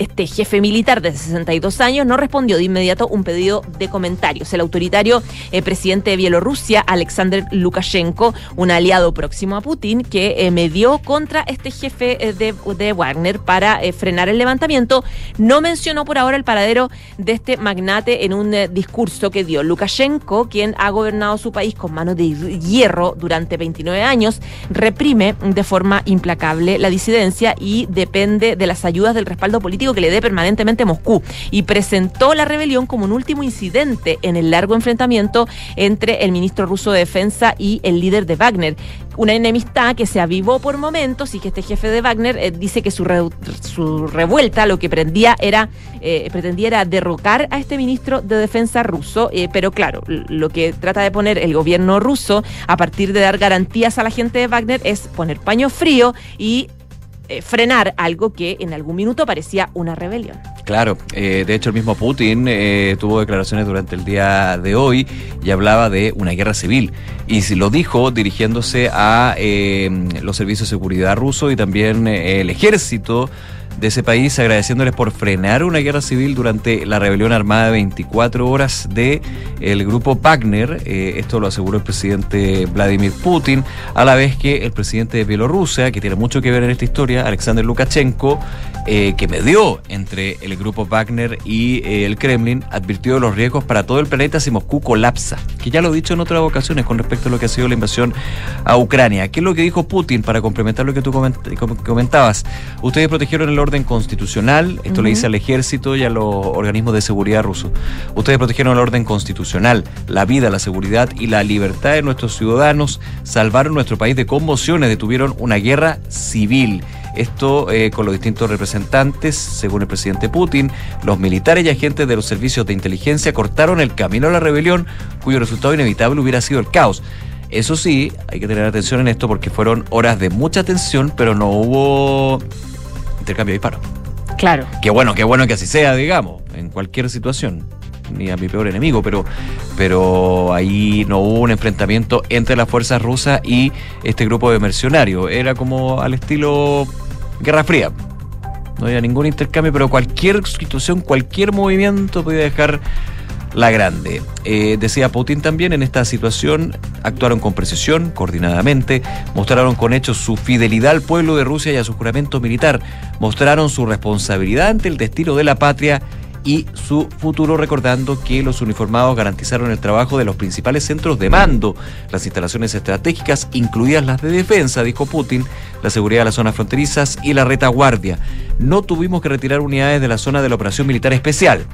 este jefe militar de 62 años no respondió de inmediato un pedido de comentarios. El autoritario eh, presidente de Bielorrusia, Alexander Lukashenko, un aliado próximo a Putin, que eh, medió contra este jefe eh, de, de, Wagner para frenar el levantamiento, no mencionó por ahora el paradero de este magnate en un discurso que dio. Lukashenko, quien ha gobernado su país con mano de hierro durante 29 años, reprime de forma implacable la disidencia y depende de las ayudas del respaldo político que le dé permanentemente Moscú y presentó la rebelión como un último incidente en el largo enfrentamiento entre el ministro ruso de Defensa y el líder de Wagner. Una enemistad que se avivó por momentos y que este jefe de Wagner eh, dice que su, re, su, revuelta lo que era, eh, pretendía era derrocar a este ministro de Defensa ruso, eh, pero claro, lo que trata de poner el gobierno ruso a partir de dar garantías a la gente de Wagner es poner paño frío y eh, frenar algo que en algún minuto parecía una rebelión. Claro, eh, de hecho el mismo Putin eh, tuvo declaraciones durante el día de hoy y hablaba de una guerra civil. Y lo dijo dirigiéndose a eh, los servicios de seguridad rusos y también el ejército de ese país, agradeciéndoles por frenar una guerra civil durante la rebelión armada de 24 horas de el grupo Wagner. Eh, esto lo aseguró el presidente Vladimir Putin, a la vez que el presidente de Bielorrusia, que tiene mucho que ver en esta historia, Alexander Lukashenko, eh, que medió entre el grupo Wagner y eh, el Kremlin, advirtió los riesgos para todo el planeta si Moscú colapsa, que ya lo he dicho en otras ocasiones con respecto a lo que ha sido la invasión a Ucrania. ¿Qué es lo que dijo Putin para complementar lo que tú comentabas? Ustedes protegieron el orden constitucional, esto uh -huh. le dice al ejército y a los organismos de seguridad rusos. Ustedes protegieron el orden constitucional, la vida, la seguridad y la libertad de nuestros ciudadanos, salvaron nuestro país de conmociones, detuvieron una guerra civil. Esto eh, con los distintos representantes, según el presidente Putin, los militares y agentes de los servicios de inteligencia cortaron el camino a la rebelión, cuyo resultado inevitable hubiera sido el caos. Eso sí, hay que tener atención en esto porque fueron horas de mucha tensión, pero no hubo intercambio de disparos. Claro. Qué bueno, qué bueno que así sea, digamos, en cualquier situación. Ni a mi peor enemigo, pero, pero ahí no hubo un enfrentamiento entre las fuerzas rusas y este grupo de mercenarios. Era como al estilo Guerra Fría. No había ningún intercambio, pero cualquier situación, cualquier movimiento podía dejar la grande. Eh, decía Putin también, en esta situación actuaron con precisión, coordinadamente, mostraron con hechos su fidelidad al pueblo de Rusia y a su juramento militar, mostraron su responsabilidad ante el destino de la patria y su futuro recordando que los uniformados garantizaron el trabajo de los principales centros de mando, las instalaciones estratégicas, incluidas las de defensa, dijo Putin, la seguridad de las zonas fronterizas y la retaguardia. No tuvimos que retirar unidades de la zona de la operación militar especial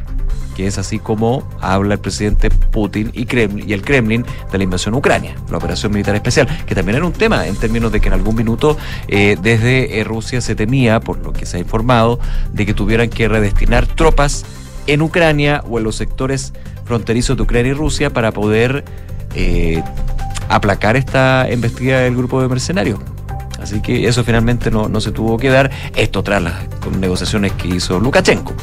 que es así como habla el presidente Putin y, el Kremlin de la invasión a Ucrania, la operación militar especial, que también era un tema en términos de que en algún minuto eh, desde eh, Rusia se temía, por lo que se ha informado, de que tuvieran que redestinar tropas en Ucrania o en los sectores fronterizos de Ucrania y Rusia para poder eh, aplacar esta embestida del grupo de mercenarios. Así que eso finalmente no se tuvo que dar, esto tras las negociaciones que hizo Lukashenko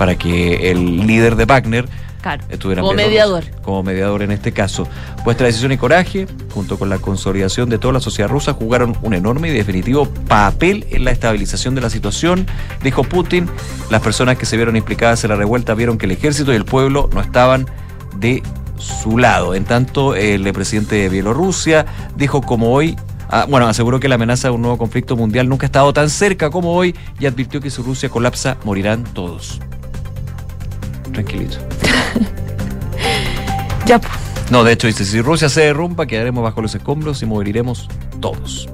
para que el líder de Wagner claro, estuviera como mediador. Como mediador en este caso. Vuestra decisión y coraje, junto con la consolidación de toda la sociedad rusa, jugaron un enorme y definitivo papel en la estabilización de la situación, dijo Putin. Las personas que se vieron implicadas en la revuelta vieron que el ejército y el pueblo no estaban de su lado. En tanto, el presidente de Bielorrusia dijo como hoy Ah, bueno, aseguró que la amenaza de un nuevo conflicto mundial nunca ha estado tan cerca como hoy y advirtió que si Rusia colapsa, morirán todos. Tranquilito. ya. No, de hecho dice, si Rusia se derrumba, quedaremos bajo los escombros y moriremos todos.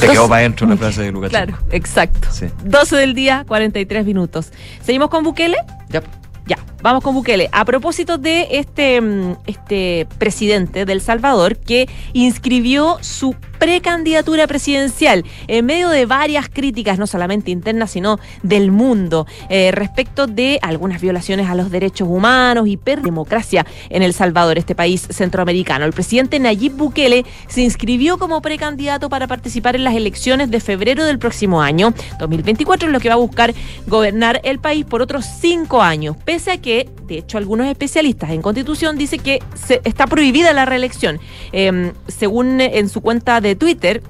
Te quedó para adentro la frase de Lukashenko. Claro, exacto. Sí. 12 del día, 43 minutos. ¿Seguimos con Bukele? Ya. Ya, vamos con Bukele. A propósito de este, este presidente del Salvador que inscribió su precandidatura presidencial en medio de varias críticas, no solamente internas, sino del mundo, eh, respecto de algunas violaciones a los derechos humanos y per democracia en El Salvador, este país centroamericano. El presidente Nayib Bukele se inscribió como precandidato para participar en las elecciones de febrero del próximo año, 2024, en lo que va a buscar gobernar el país por otros cinco años, pese a que, de hecho, algunos especialistas en constitución dicen que se, está prohibida la reelección. Eh, según eh, en su cuenta de Twitter,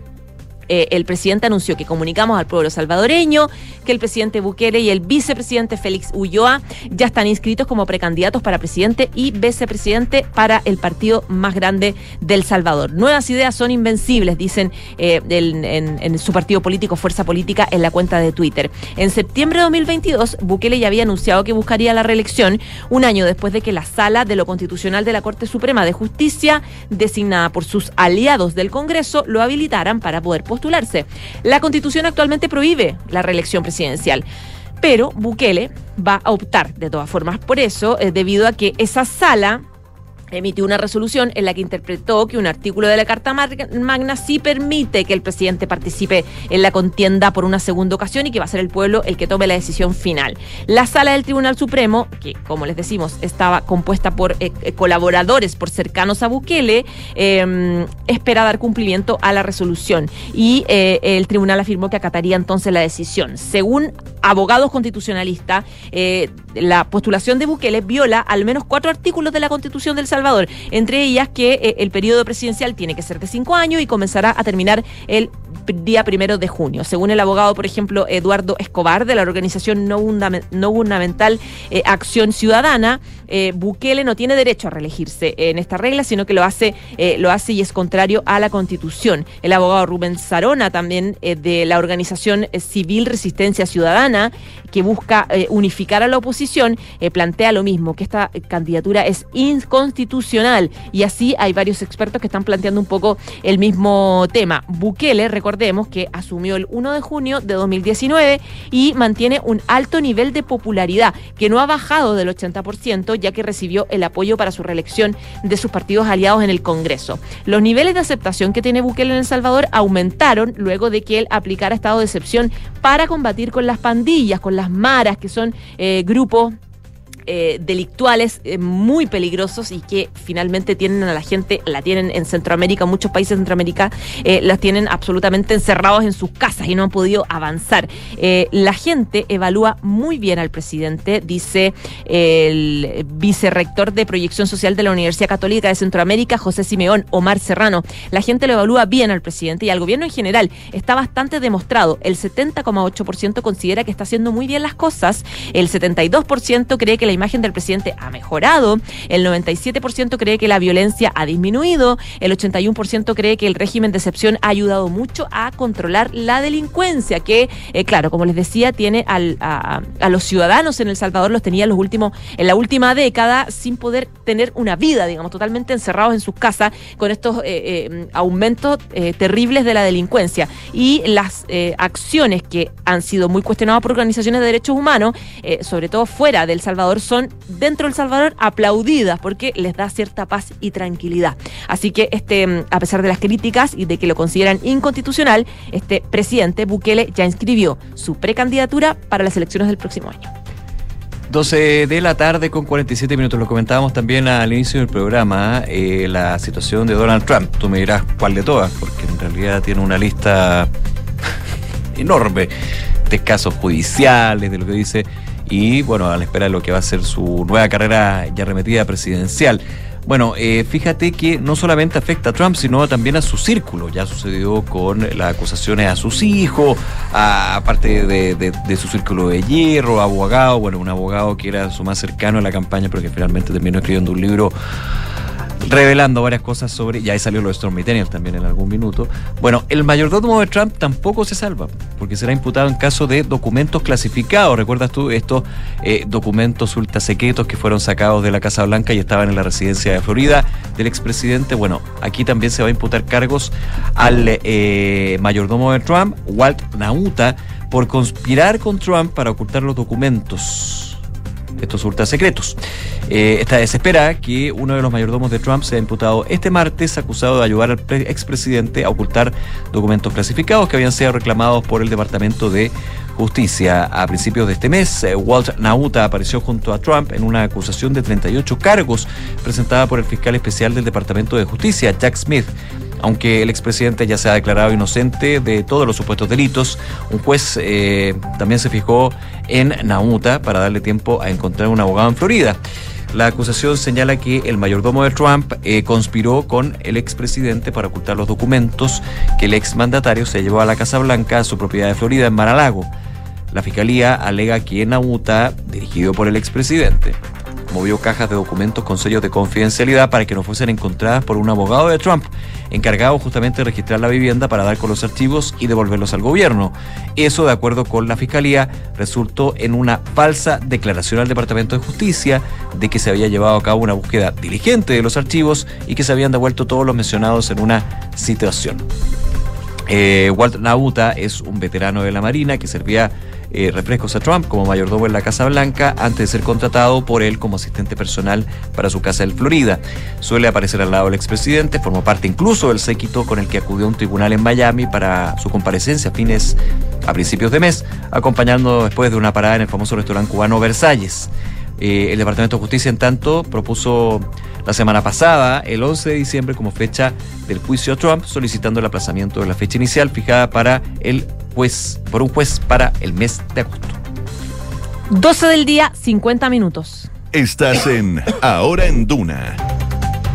eh, el presidente anunció que comunicamos al pueblo salvadoreño que el presidente Bukele y el vicepresidente Félix Ulloa ya están inscritos como precandidatos para presidente y vicepresidente para el partido más grande del Salvador. Nuevas ideas son invencibles, dicen eh, en, su partido político Fuerza Política en la cuenta de Twitter. En septiembre de 2022, Bukele ya había anunciado que buscaría la reelección un año después de que la Sala de lo Constitucional de la Corte Suprema de Justicia, designada por sus aliados del Congreso, lo habilitaran para poder postularse. La Constitución actualmente prohíbe la reelección presidencial. Pero Bukele va a optar de todas formas por eso, eh, debido a que esa sala emitió una resolución en la que interpretó que un artículo de la Carta Mag- Magna sí permite que el presidente participe en la contienda por una segunda ocasión y que va a ser el pueblo el que tome la decisión final. La sala del Tribunal Supremo, que como les decimos estaba compuesta por eh, eh, colaboradores, por cercanos a Bukele, eh, espera dar cumplimiento a la resolución y eh, el tribunal afirmó que acataría entonces la decisión. Según abogados constitucionalistas, la postulación de Bukele viola al menos cuatro artículos de la Constitución del Salvador, entre ellas que eh, el periodo presidencial tiene que ser de cinco años y comenzará a terminar el día primero de junio. Según el abogado, por ejemplo, Eduardo Escobar, de la organización no gubernamental eh, Acción Ciudadana, eh, Bukele no tiene derecho a reelegirse en esta regla, sino que lo hace, eh, lo hace y es contrario a la Constitución. El abogado Rubén Sarona, también eh, de la organización Civil Resistencia Ciudadana, que busca unificar a la oposición, plantea lo mismo, que esta candidatura es inconstitucional. Y así hay varios expertos que están planteando un poco el mismo tema. Bukele, recordemos que asumió el 1 de junio de 2019 y mantiene un alto nivel de popularidad, que no ha bajado del 80%, ya que recibió el apoyo para su reelección de sus partidos aliados en el Congreso. Los niveles de aceptación que tiene Bukele en El Salvador aumentaron luego de que él aplicara estado de excepción para combatir con las pandillas, con las maras, que son eh, grupos eh, delictuales eh, muy peligrosos y que finalmente tienen a la gente, la tienen en Centroamérica, muchos países de Centroamérica eh, las tienen absolutamente encerrados en sus casas y no han podido avanzar. Eh, la gente evalúa muy bien al presidente, dice el vicerrector de proyección social de la Universidad Católica de Centroamérica, José Simeón, Omar Serrano. La gente lo evalúa bien al presidente y al gobierno en general. Está bastante demostrado. El 70,8% considera que está haciendo muy bien las cosas. El 72% cree que la imagen del presidente ha mejorado. El 97% cree que la violencia ha disminuido. El 81% cree que el régimen de excepción ha ayudado mucho a controlar la delincuencia, que, eh, claro, como les decía, tiene al- a, a los ciudadanos en El Salvador, los tenía en, los últimos, en la última década sin poder tener una vida, digamos, totalmente encerrados en sus casas con estos eh, eh, aumentos terribles de la delincuencia. Y las acciones que han sido muy cuestionadas por organizaciones de derechos humanos, sobre todo fuera del Salvador, son dentro del Salvador aplaudidas porque les da cierta paz y tranquilidad. Así que este, mm, a pesar de las críticas y de que lo consideran inconstitucional, este presidente Bukele ya inscribió su precandidatura para las elecciones del próximo año. 12 de la tarde con 47 minutos. Lo comentábamos también al inicio del programa, eh, la situación de Donald Trump. Tú me dirás cuál de todas, porque en realidad tiene una lista enorme de casos judiciales, de lo que dice, y bueno, a la espera de lo que va a ser su nueva carrera ya remetida presidencial. Bueno, eh, fíjate que no solamente afecta a Trump, sino también a su círculo. Ya sucedió con las acusaciones a sus hijos, a- aparte de, de- de su círculo de hierro, abogado, bueno, un abogado que era su más cercano en la campaña, pero que finalmente terminó escribiendo un libro revelando varias cosas sobre, ya ahí salió lo de Stormy Daniels también en algún minuto. Bueno, el mayordomo de Trump tampoco se salva, porque será imputado en caso de documentos clasificados. ¿Recuerdas tú estos eh, documentos ultra secretos que fueron sacados de la Casa Blanca y estaban en la residencia de Florida del expresidente? Bueno, aquí también se va a imputar cargos al eh, mayordomo de Trump, Walt Nauta, por conspirar con Trump para ocultar los documentos. Estos ultrasecretos. Eh, esta desespera que uno de los mayordomos de Trump sea imputado este martes acusado de ayudar al pre- expresidente a ocultar documentos clasificados que habían sido reclamados por el Departamento de Justicia. A principios de este mes, eh, Walt Nauta apareció junto a Trump en una acusación de 38 cargos presentada por el fiscal especial del Departamento de Justicia, Jack Smith. Aunque el expresidente ya se ha declarado inocente de todos los supuestos delitos, un juez eh, también se fijó en Nauta para darle tiempo a encontrar un abogado en Florida. La acusación señala que el mayordomo de Trump eh, conspiró con el expresidente para ocultar los documentos que el exmandatario se llevó a la Casa Blanca a su propiedad de Florida en Mar-a-Lago. La fiscalía alega que Nauta, dirigido por el expresidente, movió cajas de documentos con sellos de confidencialidad para que no fuesen encontradas por un abogado de Trump, encargado justamente de registrar la vivienda para dar con los archivos y devolverlos al gobierno. Eso, de acuerdo con la fiscalía, resultó en una falsa declaración al Departamento de Justicia de que se había llevado a cabo una búsqueda diligente de los archivos y que se habían devuelto todos los mencionados en una situación. Eh, Walt Nauta es un veterano de la Marina que servía eh, refrescos a Trump como mayordomo en la Casa Blanca antes de ser contratado por él como asistente personal para su casa en Florida. Suele aparecer al lado del expresidente, formó parte incluso del séquito con el que acudió a un tribunal en Miami para su comparecencia a fines a principios de mes, acompañando después de una parada en el famoso restaurante cubano Versalles. Eh, el Departamento de Justicia, en tanto, propuso la semana pasada, el 11 de diciembre, como fecha del juicio a Trump, solicitando el aplazamiento de la fecha inicial fijada para el juez, por un juez para el mes de agosto. 12 del día, 50 minutos. Estás en Ahora en Duna.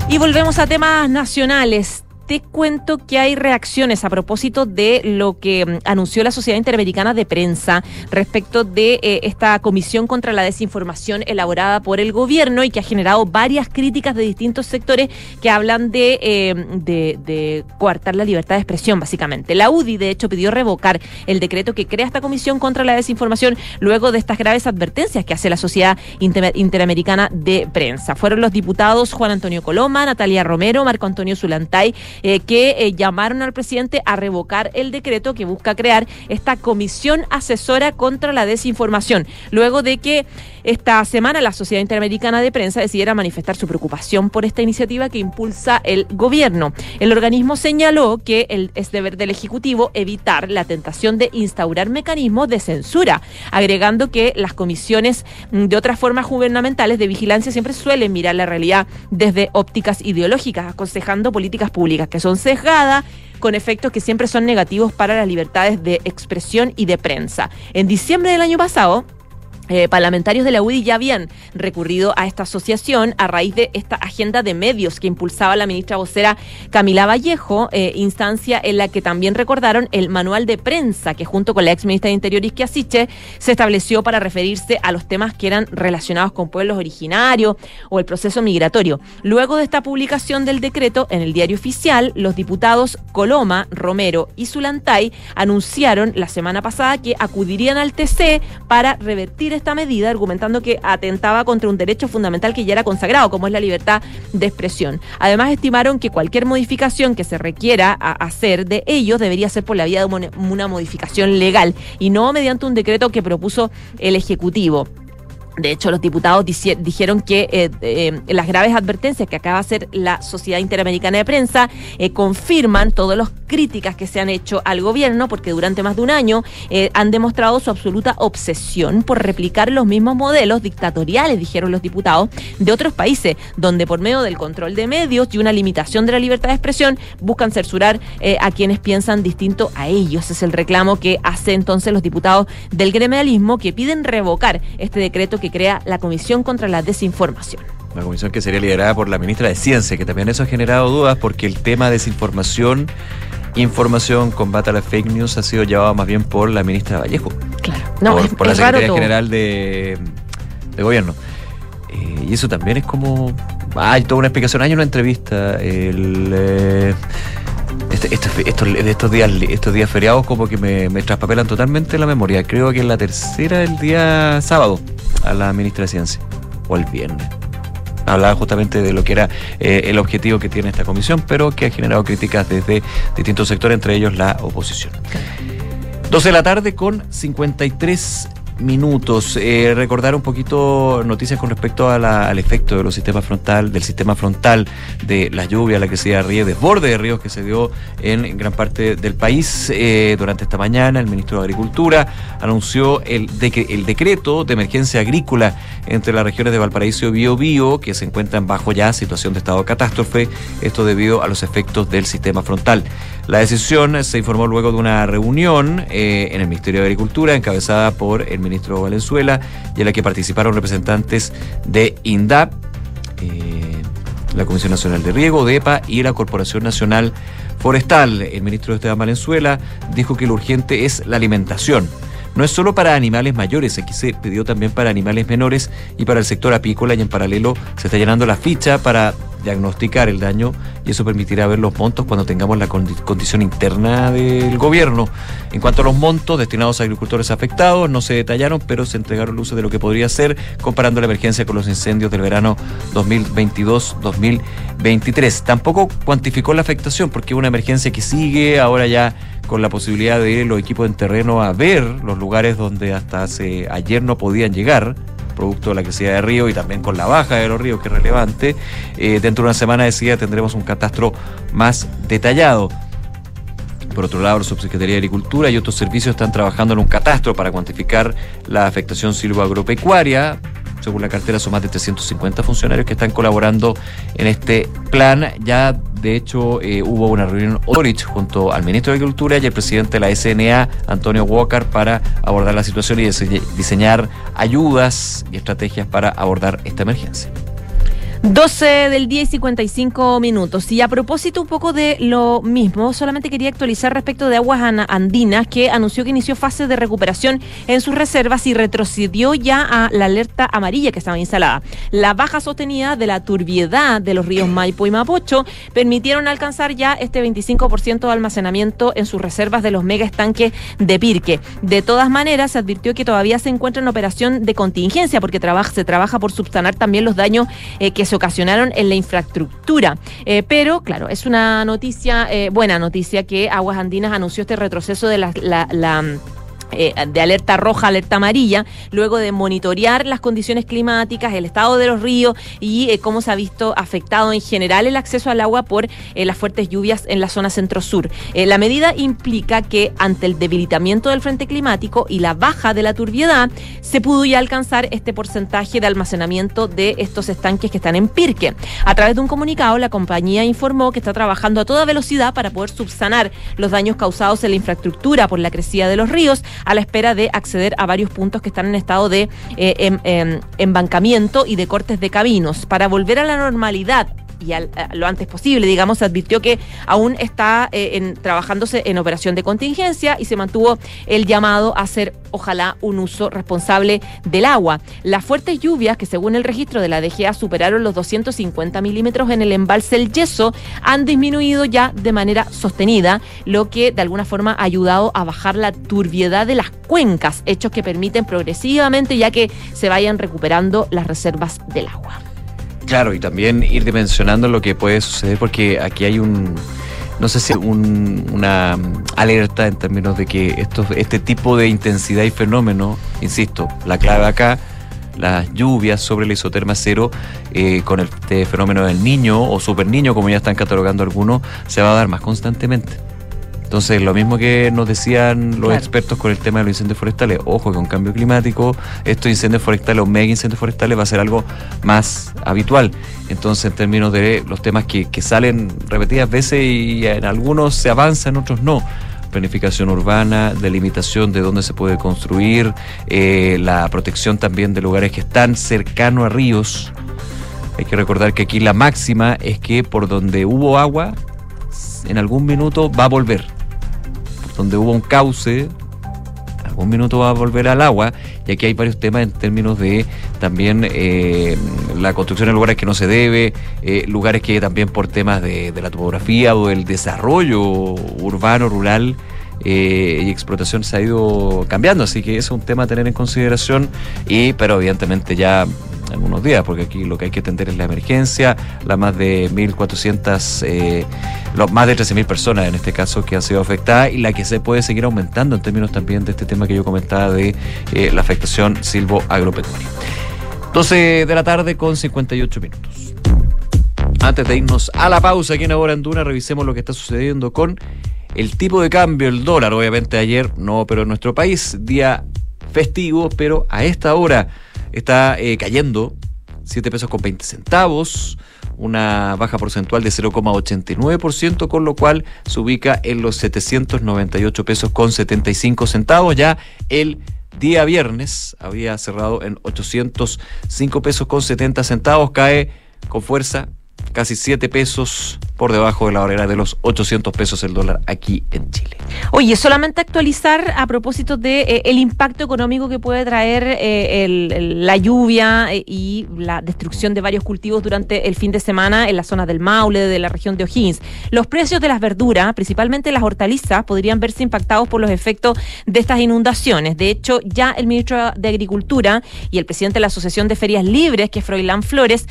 Y volvemos a temas nacionales. Te cuento que hay reacciones a propósito de lo que mm, anunció la Sociedad Interamericana de Prensa respecto de eh, esta comisión contra la desinformación elaborada por el gobierno y que ha generado varias críticas de distintos sectores que hablan de, eh, coartar la libertad de expresión, básicamente. La UDI, de hecho, pidió revocar el decreto que crea esta comisión contra la desinformación luego de estas graves advertencias que hace la Sociedad Inter- Interamericana de Prensa. Fueron los diputados Juan Antonio Coloma, Natalia Romero, Marco Antonio Zulantay, eh, que eh, llamaron al presidente a revocar el decreto que busca crear esta comisión asesora contra la desinformación, luego de que esta semana la Sociedad Interamericana de Prensa decidiera manifestar su preocupación por esta iniciativa que impulsa el gobierno. El organismo señaló que el, es deber del Ejecutivo evitar la tentación de instaurar mecanismos de censura, agregando que las comisiones mm, de otras formas gubernamentales de vigilancia siempre suelen mirar la realidad desde ópticas ideológicas, aconsejando políticas públicas que son sesgadas con efectos que siempre son negativos para las libertades de expresión y de prensa. En diciembre del año pasado, eh, parlamentarios de la UDI ya habían recurrido a esta asociación a raíz de esta agenda de medios que impulsaba la ministra vocera Camila Vallejo, eh, instancia en la que también recordaron el manual de prensa que junto con la ex ministra de Interior Isquia Siche se estableció para referirse a los temas que eran relacionados con pueblos originarios o el proceso migratorio. Luego de esta publicación del decreto en el diario oficial, los diputados Coloma, Romero y Zulantay anunciaron la semana pasada que acudirían al TC para revertir esta medida, argumentando que atentaba contra un derecho fundamental que ya era consagrado, como es la libertad de expresión. Además, estimaron que cualquier modificación que se requiera a- hacer de ellos debería ser por la vía de una- una modificación legal y no mediante un decreto que propuso el Ejecutivo. De hecho, los diputados dijeron que eh, eh, las graves advertencias que acaba de hacer la Sociedad Interamericana de Prensa eh, confirman todas las críticas que se han hecho al gobierno, porque durante más de un año han demostrado su absoluta obsesión por replicar los mismos modelos dictatoriales, dijeron los diputados, de otros países, donde por medio del control de medios y una limitación de la libertad de expresión buscan censurar a quienes piensan distinto a ellos. Es el reclamo que hace entonces los diputados del gremialismo que piden revocar este decreto que crea la Comisión contra la Desinformación. Una comisión que sería liderada por la ministra de Ciencia, que también eso ha generado dudas porque el tema de desinformación, información, combate a las fake news ha sido llevado más bien por la ministra Vallejo. Claro. No, por, es, por la Secretaría. General de, de Gobierno. Eh, y eso también es como. Hay toda una explicación. Hay una entrevista. El, eh, este- estos, estos, estos días, estos días feriados, como que me, me traspapelan totalmente la memoria. Creo que es la tercera el día sábado a la ministra de Ciencia. O el viernes. Hablaba justamente de lo que era eh, el objetivo que tiene esta comisión, pero que ha generado críticas desde distintos sectores, entre ellos la oposición. 12 de la tarde con 53 minutos. Eh, recordar un poquito noticias con respecto al efecto de los sistemas frontal, del sistema frontal, de la lluvia, la crecida de ríos, desborde de ríos que se dio en gran parte del país. Eh, durante esta mañana, el ministro de Agricultura anunció el decreto de emergencia agrícola entre las regiones de Valparaíso y Biobío, que se encuentran bajo ya situación de estado de catástrofe, esto debido a los efectos del sistema frontal. La decisión se informó luego de una reunión eh, en el Ministerio de Agricultura encabezada por el ministro Valenzuela y en la que participaron representantes de INDAP, eh, la Comisión Nacional de Riego, DEPA y la Corporación Nacional Forestal. El ministro Esteban Valenzuela dijo que lo urgente es la alimentación. No es solo para animales mayores, aquí se pidió también para animales menores y para el sector apícola y en paralelo se está llenando la ficha para diagnosticar el daño y eso permitirá ver los montos cuando tengamos la condi- condición interna del gobierno. En cuanto a los montos destinados a agricultores afectados, no se detallaron, pero se entregaron luces de lo que podría ser comparando la emergencia con los incendios del verano 2022-2023. Tampoco cuantificó la afectación porque una emergencia que sigue ahora ya con la posibilidad de ir los equipos en terreno a ver los lugares donde hasta hace ayer no podían llegar producto de la crecida de río y también con la baja de los ríos, que es relevante. Eh, dentro de una semana, decía, tendremos un catastro más detallado. Por otro lado, la Subsecretaría de Agricultura y otros servicios están trabajando en un catastro para cuantificar la afectación silvoagropecuaria. Según la cartera, son más de 350 funcionarios que están colaborando en este plan. Ya, de hecho, eh, hubo una reunión Orich junto al ministro de Agricultura y el presidente de la SNA, Antonio Walker, para abordar la situación y dise- diseñar ayudas y estrategias para abordar esta emergencia. 12 del día y 55 minutos. Y a propósito un poco de lo mismo, solamente quería actualizar respecto de Aguas Andinas, que anunció que inició fase de recuperación en sus reservas y retrocedió ya a la alerta amarilla que estaba instalada. La baja sostenida de la turbiedad de los ríos Maipo y Mapocho permitieron alcanzar ya este 25% de almacenamiento en sus reservas de los mega estanques de Pirque. De todas maneras, se advirtió que todavía se encuentra en operación de contingencia porque se trabaja por subsanar también los daños eh, que se ocasionaron en la infraestructura. Eh, pero, claro, es una noticia, eh, buena noticia que Aguas Andinas anunció este retroceso de la- eh, de alerta roja, alerta amarilla, luego de monitorear las condiciones climáticas, el estado de los ríos y eh, cómo se ha visto afectado en general el acceso al agua por eh, las fuertes lluvias en la zona centro-sur. La medida implica que ante el debilitamiento del frente climático y la baja de la turbiedad, se pudo ya alcanzar este porcentaje de almacenamiento de estos estanques que están en Pirque. A través de un comunicado, la compañía informó que está trabajando a toda velocidad para poder subsanar los daños causados en la infraestructura por la crecida de los ríos, a la espera de acceder a varios puntos que están en estado de eh, em- em- embancamiento y de cortes de caminos. Para volver a la normalidad y al- lo antes posible, digamos, se advirtió que aún está eh, en- trabajándose en operación de contingencia y se mantuvo el llamado a hacer, ojalá, un uso responsable del agua. Las fuertes lluvias, que según el registro de la DGA superaron los 250 milímetros en el embalse El Yeso, han disminuido ya de manera sostenida, lo que de alguna forma ha ayudado a bajar la turbiedad de las cuencas, hechos que permiten progresivamente ya que se vayan recuperando las reservas del agua. Claro, y también ir dimensionando lo que puede suceder, porque aquí hay un, no sé si un- una alerta en términos de que esto, este tipo de intensidad y fenómeno, insisto, la clave acá, las lluvias sobre la isoterma cero, eh, con el- este fenómeno del niño o super niño, como ya están catalogando algunos, se va a dar más constantemente. Entonces, lo mismo que nos decían los Claro. expertos con el tema de los incendios forestales, ojo que con cambio climático, estos incendios forestales o mega incendios forestales va a ser algo más habitual. Entonces, en términos de los temas que, que salen repetidas veces y en algunos se avanza, en otros no. Planificación urbana, delimitación de dónde se puede construir, eh, la protección también de lugares que están cercanos a ríos. Hay que recordar que aquí la máxima es que por donde hubo agua, en algún minuto va a volver. Donde hubo un cauce, algún minuto va a volver al agua. Y aquí hay varios temas en términos de también eh, la construcción en lugares que no se debe, eh, lugares que también por temas de, la topografía o del desarrollo urbano, rural, eh, y explotación se ha ido cambiando, así que ese es un tema a tener en consideración, y pero evidentemente ya en unos días, porque aquí lo que hay que atender es la emergencia, las más de 1.400 eh, los más de 13.000 personas en este caso que han sido afectadas y la que se puede seguir aumentando en términos también de este tema que yo comentaba de eh, la afectación silvo-agropecuaria. 12 de la tarde con 58 minutos. Antes de irnos a la pausa aquí en Ahora en Duna, revisemos lo que está sucediendo con el tipo de cambio, el dólar. Obviamente ayer no, pero en nuestro país, día festivo, pero a esta hora está eh, cayendo. 7 pesos con 20 centavos, una baja porcentual de 0,89%, con lo cual se ubica en los 798 pesos con 75 centavos. Ya el día viernes había cerrado en 805 pesos con 70 centavos, cae con fuerza casi 7 pesos por debajo de la barrera de los 800 pesos el dólar aquí en Chile. Oye, solamente actualizar a propósito de eh, el impacto económico que puede traer eh, la lluvia eh, y la destrucción de varios cultivos durante el fin de semana en la zona del Maule, de la región de O'Higgins. Los precios de las verduras, principalmente las hortalizas, podrían verse impactados por los efectos de estas inundaciones. De hecho, ya el ministro de Agricultura y el presidente de la Asociación de Ferias Libres, que es Froilán Flores,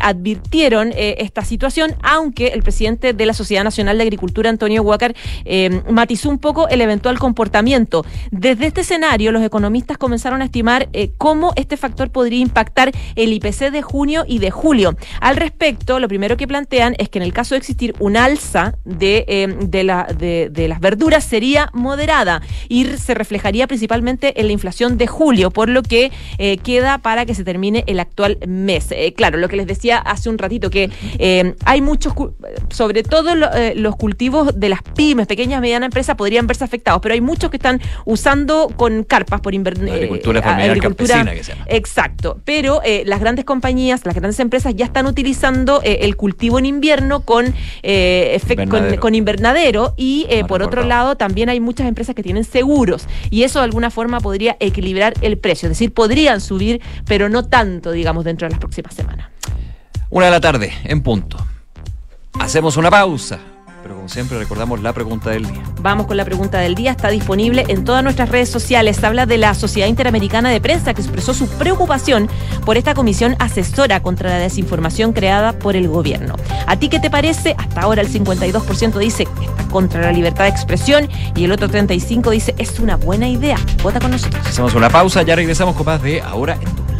advirtieron esta situación, aunque el presidente de la Sociedad Nacional de Agricultura, Antonio Huácar, eh, matizó un poco el eventual comportamiento. Desde este escenario, los economistas comenzaron a estimar eh, cómo este factor podría impactar el IPC de junio y de julio. Al respecto, lo primero que plantean es que en el caso de existir un alza de, eh, de, la- de- de las verduras sería moderada y se reflejaría principalmente en la inflación de julio, por lo que queda para que se termine el actual mes. Claro, lo que les decía hace un ratito, que eh, hay muchos, sobre todo lo- eh, los cultivos de las pymes, pequeñas y medianas empresas, podrían verse afectados, pero hay muchos que están usando con carpas por invernar. agricultura familiar campesina que se llama. Exacto, pero eh, las grandes compañías, las grandes empresas ya están utilizando eh, el cultivo en invierno con, eh, efec- con, Invernadero. con invernadero y eh, No por otro lado también hay muchas empresas que tienen seguros y eso de alguna forma podría equilibrar el precio, es decir, podrían subir, pero no tanto, digamos, dentro de las próximas semanas. Una de la tarde, en punto. Hacemos una pausa, pero como siempre recordamos la pregunta del día. Vamos con la pregunta del día. Está disponible en todas nuestras redes sociales. Habla de la Sociedad Interamericana de Prensa que expresó su preocupación por esta comisión asesora contra la desinformación creada por el gobierno. ¿A ti qué te parece? Hasta ahora el 52% dice que está contra la libertad de expresión y el otro 35% dice es una buena idea. Vota con nosotros. Hacemos una pausa, ya regresamos con más de Ahora en Duna.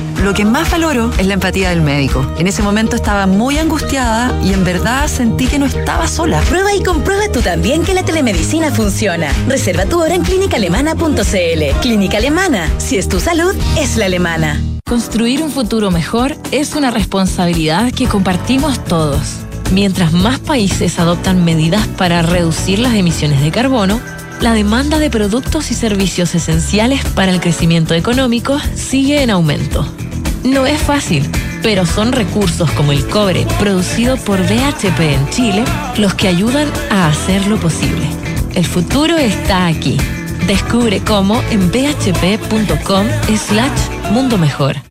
Lo que más valoro es la empatía del médico. En ese momento estaba muy angustiada y en verdad sentí que no estaba sola. Prueba y comprueba tú también que la telemedicina funciona. Reserva tu hora en clínicaalemana.cl. Clínica Alemana. Si es tu salud, es la alemana. Construir un futuro mejor es una responsabilidad que compartimos todos. Mientras más países adoptan medidas para reducir las emisiones de carbono, la demanda de productos y servicios esenciales para el crecimiento económico sigue en aumento. No es fácil, pero son recursos como el cobre producido por BHP en Chile los que ayudan a hacerlo posible. El futuro está aquí. Descubre cómo en bhp.com slash mundo mejor.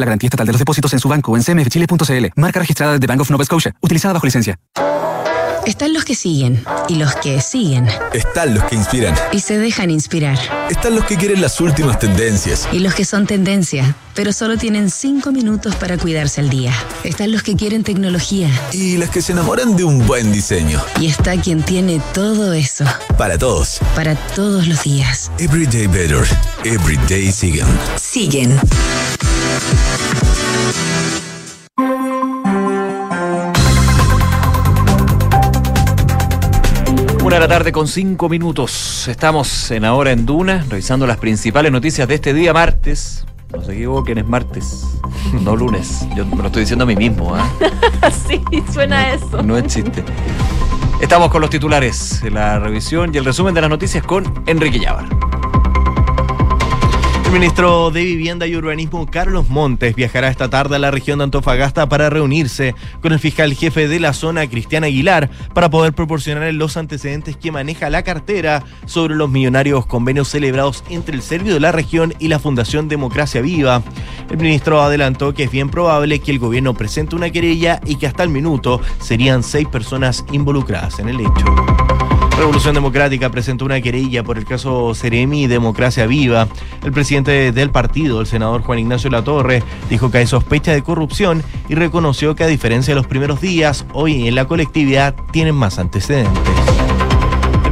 la garantía estatal de los depósitos en su banco o en cmfchile.cl. Marca registrada de Bank of Nova Scotia, utilizada bajo licencia. Están los que siguen y los que siguen Están los que inspiran. y se dejan inspirar. Están los que quieren las últimas tendencias. Y los que son tendencia, pero solo tienen cinco minutos para cuidarse al día. Están los que quieren tecnología. Y las que se enamoran de un buen diseño. Y está quien tiene todo eso Para todos. para todos los días. Everyday better. Everyday siguen. Siguen. Una de la tarde con cinco minutos. Estamos en Ahora en Duna, revisando las principales noticias de este día martes. No se equivoquen, es martes, no lunes. Yo me lo estoy diciendo a mí mismo, ¿ah? sí, suena eso. No es chiste. Estamos con los titulares, la revisión y el resumen de las noticias con Enrique Llávar. El ministro de Vivienda y Urbanismo, Carlos Montes, viajará esta tarde a la región de Antofagasta para reunirse con el fiscal jefe de la zona, Cristian Aguilar, para poder proporcionar los antecedentes que maneja la cartera sobre los millonarios convenios celebrados entre el Servio de la región y la Fundación Democracia Viva. El ministro adelantó que es bien probable que el gobierno presente una querella y que hasta el minuto serían seis personas involucradas en el hecho. Revolución Democrática presentó una querella por el caso Ceremi y Democracia Viva. El presidente del partido, el senador Juan Ignacio Latorre, dijo que hay sospecha de corrupción y reconoció que a diferencia de los primeros días, hoy en la colectividad tienen más antecedentes.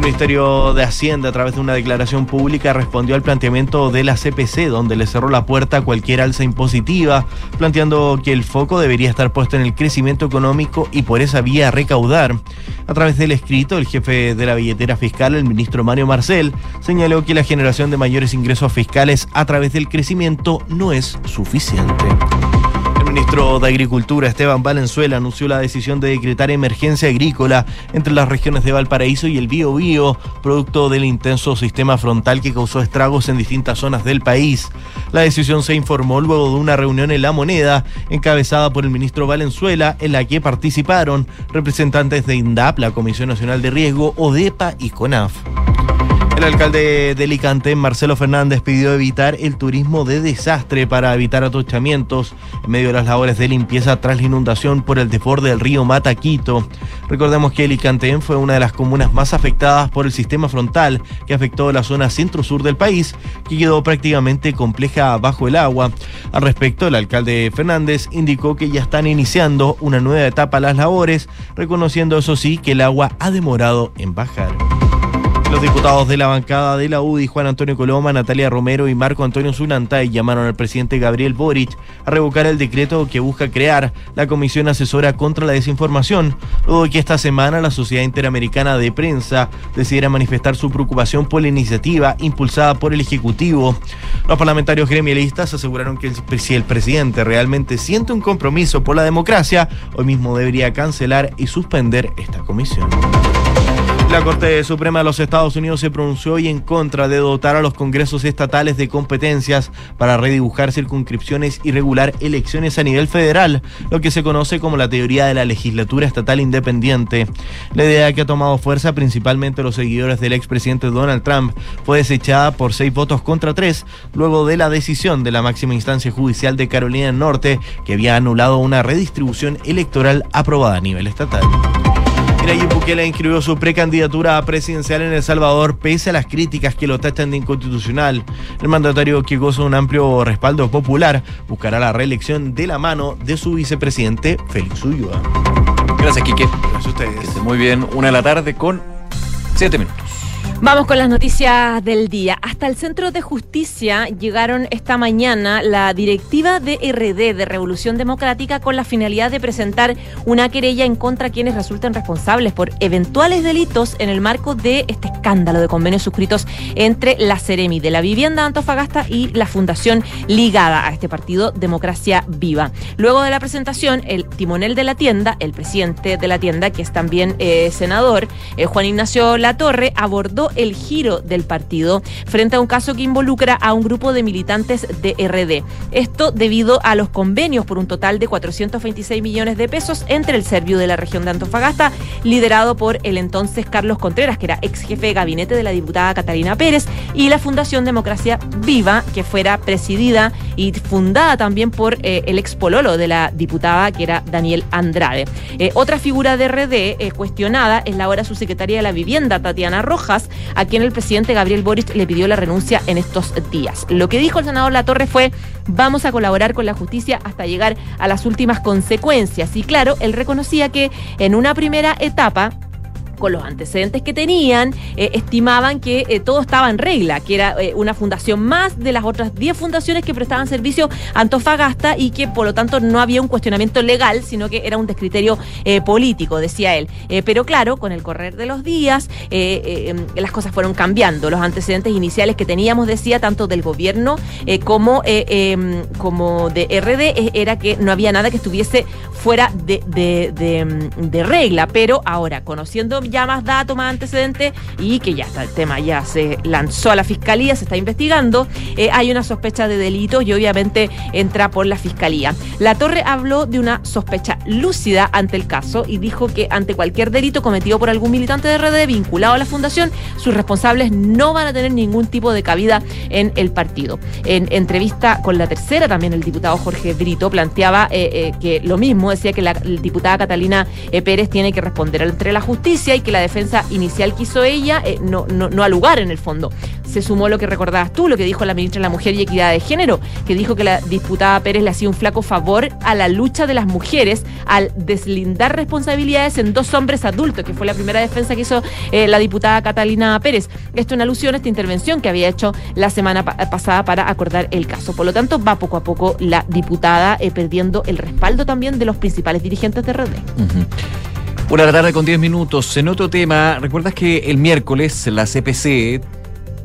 El Ministerio de Hacienda, a través de una declaración pública, respondió al planteamiento de la CPC, donde le cerró la puerta a cualquier alza impositiva, planteando que el foco debería estar puesto en el crecimiento económico y por esa vía recaudar. A través del escrito, el jefe de la billetera fiscal, el ministro Mario Marcel, señaló que la generación de mayores ingresos fiscales a través del crecimiento no es suficiente. Ministro de Agricultura, Esteban Valenzuela, anunció la decisión de decretar emergencia agrícola entre las regiones de Valparaíso y el Biobío, producto del intenso sistema frontal que causó estragos en distintas zonas del país. La decisión se informó luego de una reunión en La Moneda, encabezada por el ministro Valenzuela, en la que participaron representantes de INDAP, la Comisión Nacional de Riesgo, ODEPA y CONAF. El alcalde de Alicante, Marcelo Fernández, pidió evitar el turismo de desastre para evitar atochamientos en medio de las labores de limpieza tras la inundación por el desborde del río Mataquito. Recordemos que Alicante fue una de las comunas más afectadas por el sistema frontal que afectó la zona centro-sur del país, que quedó prácticamente compleja bajo el agua. Al respecto, el alcalde Fernández indicó que ya están iniciando una nueva etapa las labores, reconociendo eso sí que el agua ha demorado en bajar. Los diputados de la bancada de la UDI, Juan Antonio Coloma, Natalia Romero y Marco Antonio Zulantay, llamaron al presidente Gabriel Boric a revocar el decreto que busca crear la Comisión Asesora contra la Desinformación, luego que esta semana la Sociedad Interamericana de Prensa decidiera manifestar su preocupación por la iniciativa impulsada por el Ejecutivo. Los parlamentarios gremialistas aseguraron que si el presidente realmente siente un compromiso por la democracia, hoy mismo debería cancelar y suspender esta comisión. La Corte Suprema de los Estados Unidos se pronunció hoy en contra de dotar a los congresos estatales de competencias para redibujar circunscripciones y regular elecciones a nivel federal, lo que se conoce como la teoría de la legislatura estatal independiente. La idea que ha tomado fuerza principalmente los seguidores del expresidente Donald Trump fue desechada por seis votos contra tres, luego de la decisión de la máxima instancia judicial de Carolina del Norte, que había anulado una redistribución electoral aprobada a nivel estatal. Nayib Bukele inscribió su precandidatura a presidencial en El Salvador pese a las críticas que lo tachan de inconstitucional. El mandatario que goza de un amplio respaldo popular buscará la reelección de la mano de su vicepresidente Félix Ulloa. Gracias, Quique. Gracias a ustedes. Que esté muy bien. Una de la tarde con siete minutos. Vamos con las noticias del día. Hasta el Centro de Justicia llegaron esta mañana la directiva de RD, de Revolución Democrática, con la finalidad de presentar una querella en contra de quienes resulten responsables por eventuales delitos en el marco de este escándalo de convenios suscritos entre la Ceremi de la Vivienda Antofagasta y la fundación ligada a este partido Democracia Viva. Luego de la presentación, el timonel de la tienda, el presidente de la tienda, que es también eh, senador, eh, Juan Ignacio Latorre, abordó el giro del partido frente a un caso que involucra a un grupo de militantes de RD. Esto debido a los convenios por un total de 426 millones de pesos entre el Servio de la región de Antofagasta, liderado por el entonces Carlos Contreras, que era ex jefe de gabinete de la diputada Catalina Pérez, y la Fundación Democracia Viva, que fuera presidida y fundada también por eh, el ex pololo de la diputada, que era Daniel Andrade. Eh, otra figura de RD eh, cuestionada es la ahora subsecretaria de la Vivienda, Tatiana Rojas, a quien el presidente Gabriel Boric le pidió la renuncia en estos días. Lo que dijo el senador Latorre fue, vamos a colaborar con la justicia hasta llegar a las últimas consecuencias. Y claro, él reconocía que en una primera etapa, con los antecedentes que tenían, eh, estimaban que eh, todo estaba en regla, que era eh, una fundación más de las otras 10 fundaciones que prestaban servicio a Antofagasta y que por lo tanto no había un cuestionamiento legal, sino que era un descriterio político, decía él. pero claro, con el correr de los días, las cosas fueron cambiando. Los antecedentes iniciales que teníamos, decía, tanto del gobierno como, em, como de RD, era que no había nada que estuviese fuera de, de, de regla. Pero ahora, conociendo ya más datos, más antecedentes y que ya está el tema, ya se lanzó a la fiscalía, se está investigando, eh, hay una sospecha de delito y obviamente entra por la fiscalía. La Torre habló de una sospecha lúcida ante el caso y dijo que ante cualquier delito cometido por algún militante de RD vinculado a la fundación, sus responsables no van a tener ningún tipo de cabida en el partido. En entrevista con la tercera, también el diputado Jorge Brito planteaba eh, eh, que lo mismo, decía que la diputada Catalina Pérez tiene que responder entre la justicia y que la defensa inicial que hizo ella eh, no, no, no ha lugar en el fondo. Se sumó lo que recordabas tú, lo que dijo la ministra de la Mujer y Equidad de Género, que dijo que la diputada Pérez le hacía un flaco favor a la lucha de las mujeres al deslindar responsabilidades en dos hombres adultos, que fue la primera defensa que hizo eh, la diputada Catalina Pérez. Esto en alusión a esta intervención que había hecho la semana pasada para acordar el caso. Por lo tanto, va poco a poco la diputada eh, perdiendo el respaldo también de los principales dirigentes de de la tarde con 10 minutos. En otro tema, ¿recuerdas que el miércoles la CPC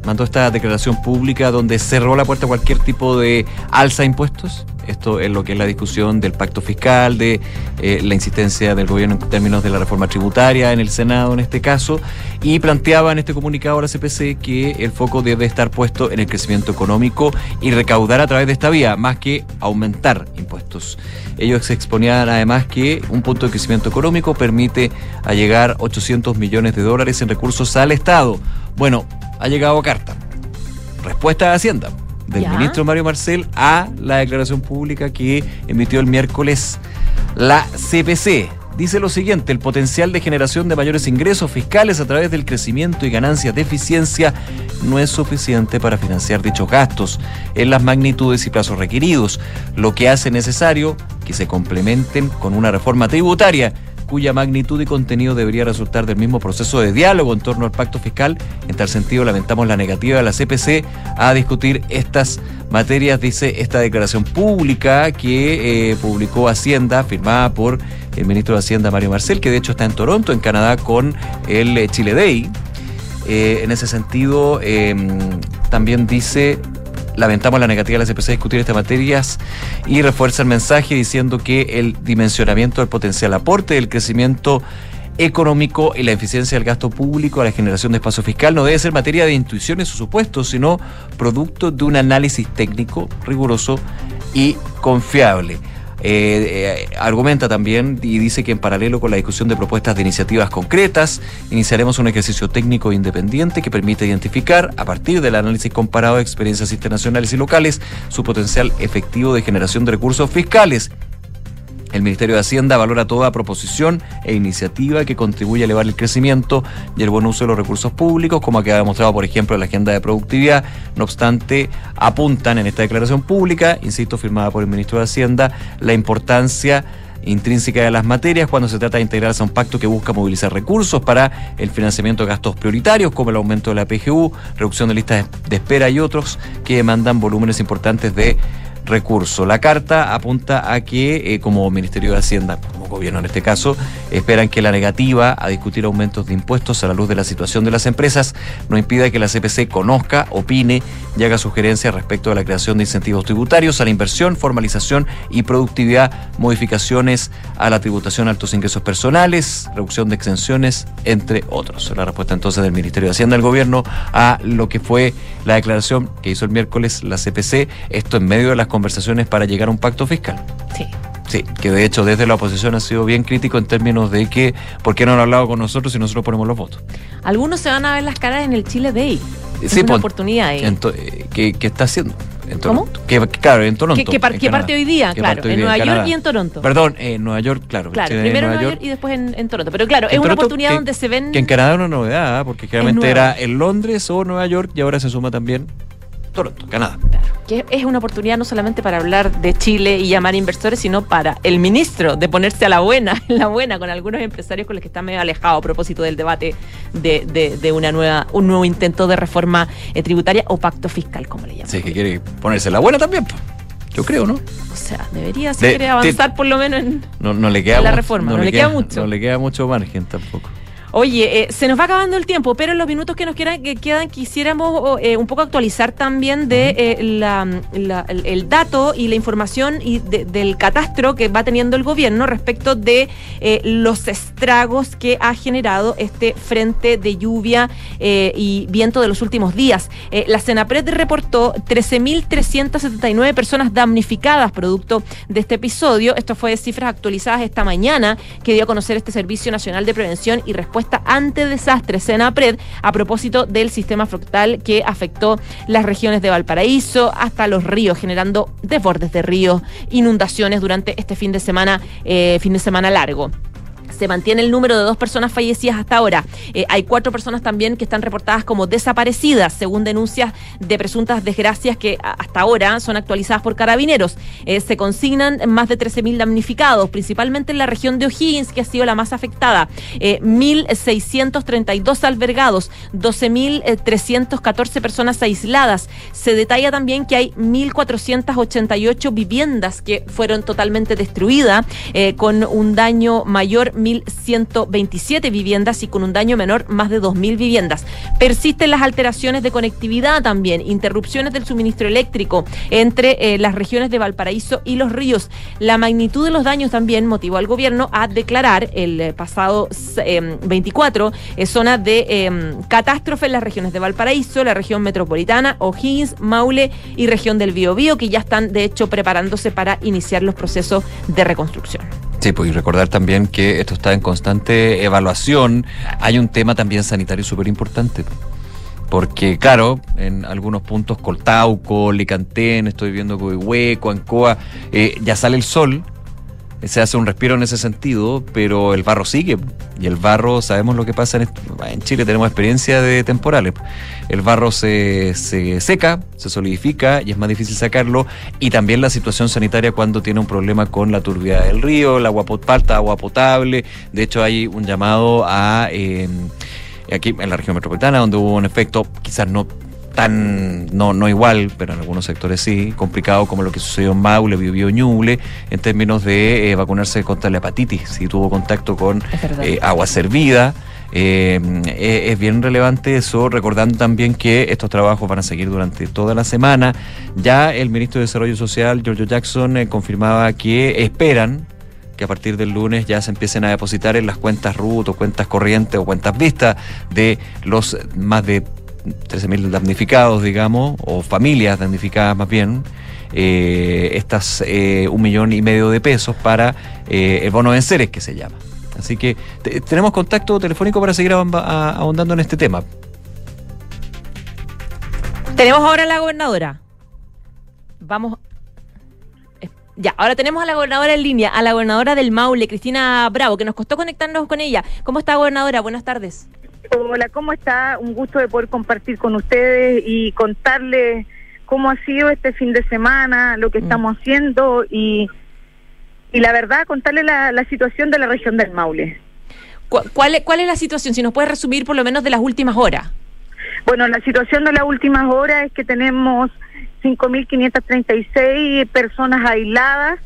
mandó esta declaración pública donde cerró la puerta a cualquier tipo de alza de impuestos? Esto es lo que es la discusión del pacto fiscal, de eh, la insistencia del gobierno en términos de la reforma tributaria en el Senado en este caso, y planteaba en este comunicado a la CPC que el foco debe estar puesto en el crecimiento económico y recaudar a través de esta vía, más que aumentar impuestos. Ellos exponían además que un punto de crecimiento económico permite allegar 800 millones de dólares en recursos al Estado. Bueno, ha llegado carta. Respuesta de Hacienda del Ya. ministro Mario Marcel a la declaración pública que emitió el miércoles la CPC. Dice lo siguiente, el potencial de generación de mayores ingresos fiscales a través del crecimiento y ganancias de eficiencia no es suficiente para financiar dichos gastos en las magnitudes y plazos requeridos, lo que hace necesario que se complementen con una reforma tributaria cuya magnitud y contenido debería resultar del mismo proceso de diálogo en torno al pacto fiscal. En tal sentido, lamentamos la negativa de la CPC a discutir estas materias, dice esta declaración pública que eh, publicó Hacienda, firmada por el ministro de Hacienda, Mario Marcel, que de hecho está en Toronto, en Canadá, con el eh, Chile Day. Eh, en ese sentido, eh, también dice lamentamos la negativa de la CPC a discutir estas materias y refuerza el mensaje diciendo que el dimensionamiento del potencial aporte del crecimiento económico y la eficiencia del gasto público a la generación de espacio fiscal no debe ser materia de intuiciones o supuestos, sino producto de un análisis técnico riguroso y confiable. Eh, eh, argumenta también y dice que en paralelo con la discusión de propuestas de iniciativas concretas, iniciaremos un ejercicio técnico independiente que permite identificar, a partir del análisis comparado de experiencias internacionales y locales, su potencial efectivo de generación de recursos fiscales. El Ministerio de Hacienda valora toda proposición e iniciativa que contribuya a elevar el crecimiento y el buen uso de los recursos públicos, como ha demostrado, por ejemplo, la agenda de productividad. No obstante, apuntan en esta declaración pública, insisto, firmada por el Ministro de Hacienda, la importancia intrínseca de las materias cuando se trata de integrarse a un pacto que busca movilizar recursos para el financiamiento de gastos prioritarios como el aumento de la PGU, reducción de listas de espera y otros que demandan volúmenes importantes de recurso. La carta apunta a que, eh, como Ministerio de Hacienda, como gobierno en este caso, esperan que la negativa a discutir aumentos de impuestos a la luz de la situación de las empresas no impida que la CPC conozca, opine y haga sugerencias respecto a la creación de incentivos tributarios, a la inversión, formalización y productividad, modificaciones a la tributación a altos ingresos personales, reducción de exenciones, entre otros. La respuesta entonces del Ministerio de Hacienda al gobierno a lo que fue la declaración que hizo el miércoles la CPC, esto en medio de las conversaciones para llegar a un pacto fiscal. Sí. Sí, que de hecho desde la oposición ha sido bien crítico en términos de que, ¿por qué no han hablado con nosotros si nosotros ponemos los votos? Algunos se van a ver las caras en el Chile Day. Es Sí, una pon- oportunidad ahí. Eh, ¿qué, qué está haciendo? En Toronto. Que, claro, en Toronto. ¿Qué, qué par- en parte hoy día? Que Claro, hoy en día Nueva York Canadá. y en Toronto. Perdón, en Nueva York, claro. Claro, Chile, primero en Nueva York. York y después en, en Toronto. Pero claro, En es una Toronto, oportunidad que- donde se ven. Que en Canadá es una novedad, porque generalmente nueva. era en Londres o Nueva York y ahora se suma también Toronto, Canadá. que es una oportunidad no solamente para hablar de Chile y llamar inversores, sino para el ministro de ponerse a la buena, en la buena, con algunos empresarios con los que está medio alejado a propósito del debate de, de- de una nueva, un nuevo intento de reforma eh, tributaria o pacto fiscal, como le llaman. Sí, que quiere ponerse la buena también. Yo creo, ¿no? O sea, debería, si De- quiere avanzar por lo menos en... No, no le queda La reforma, no le queda mucho. No le queda mucho margen tampoco. Oye, eh, se nos va acabando el tiempo, pero en los minutos que nos quedan, que quedan quisiéramos oh, eh, un poco actualizar también de eh, la- la- el, el dato y la información y de- del catastro que va teniendo el gobierno respecto de los estragos que ha generado este frente de lluvia y viento de los últimos días. La Senapred reportó 13.379 personas damnificadas producto de este episodio. Esto fue de cifras actualizadas esta mañana que dio a conocer este Servicio Nacional de Prevención y Respuesta ante Desastres, Senapred, a propósito del sistema frontal que afectó las regiones de Valparaíso hasta los ríos, generando desbordes de ríos, inundaciones durante este fin de semana, eh, fin de semana largo. Se mantiene el número de dos personas fallecidas hasta ahora. Eh, hay cuatro personas también que están reportadas como desaparecidas, según denuncias de presuntas desgracias que hasta ahora son actualizadas por carabineros. Eh, se consignan más de 13.000 damnificados, principalmente en la región de O'Higgins, que ha sido la más afectada. Eh, 1.632 albergados, 12.314 personas aisladas. Se detalla también que hay 1.488 viviendas que fueron totalmente destruidas, eh, con un daño mayor 1.127 viviendas y con un daño menor más de 2.000 viviendas. Persisten las alteraciones de conectividad también, interrupciones del suministro eléctrico entre eh, las regiones de Valparaíso y los ríos. La magnitud de los daños también motivó al gobierno a declarar el eh, pasado eh, 24 eh, zona de eh, catástrofe en las regiones de Valparaíso, la región metropolitana, O'Higgins, Maule y región del Biobío, que ya están de hecho preparándose para iniciar los procesos de reconstrucción. Sí, pues y recordar también que esto está en constante evaluación. Hay un tema también sanitario súper importante. Porque, claro, en algunos puntos, Coltauco, Licantén, estoy viendo Coihueco, Ancoa, eh, ya sale el sol, se hace un respiro en ese sentido, pero el barro sigue. Y el barro, sabemos lo que pasa en, Chile, tenemos experiencia de temporales. El barro se, se seca, se solidifica y es más difícil sacarlo. Y también la situación sanitaria cuando tiene un problema con la turbidez del río, el agua falta agua potable. De hecho, hay un llamado a... eh, aquí en la región metropolitana, donde hubo un efecto quizás no tan, no, no igual, pero en algunos sectores sí, complicado como lo que sucedió en Maule, Biobío, Ñuble, en términos de eh, vacunarse contra la hepatitis, si tuvo contacto con eh, agua servida. Eh, eh, es bien relevante eso, recordando también que estos trabajos van a seguir durante toda la semana. Ya el ministro de Desarrollo Social, Giorgio Jackson, confirmaba que esperan que a partir del lunes ya se empiecen a depositar en las cuentas RUT o cuentas corrientes o cuentas vistas de los más de 13.000 damnificados, digamos, o familias damnificadas más bien, eh, estas eh, un millón y medio de pesos para eh, el bono de enseres que se llama. Así que te- tenemos contacto telefónico para seguir ahondando en este tema. Tenemos ahora a la gobernadora. Vamos. Ya, ahora tenemos a la gobernadora en línea, a la gobernadora del Maule, Cristina Bravo, que nos costó conectarnos con ella. ¿Cómo está, gobernadora? Buenas tardes. Hola, ¿cómo está? Un gusto de poder compartir con ustedes y contarles cómo ha sido este fin de semana, lo que estamos haciendo y y la verdad contarle la, la situación de la región del Maule. ¿Cu- ¿Cuál, es- ¿Cuál es la situación? Si nos puedes resumir por lo menos de las últimas horas. Bueno, la situación de las últimas horas es que tenemos 5.536 personas aisladas,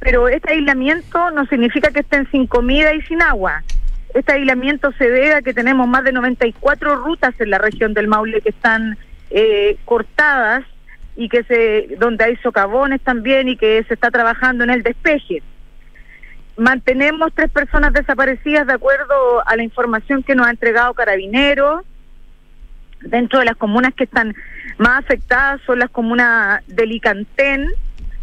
pero este aislamiento no significa que estén sin comida y sin agua. Este aislamiento se debe a que tenemos más de 94 rutas en la región del Maule que están eh, cortadas y que se donde hay socavones también y que se está trabajando en el despeje. Mantenemos tres personas desaparecidas de acuerdo a la información que nos ha entregado Carabineros. Dentro de las comunas que están más afectadas son las comunas de Licantén,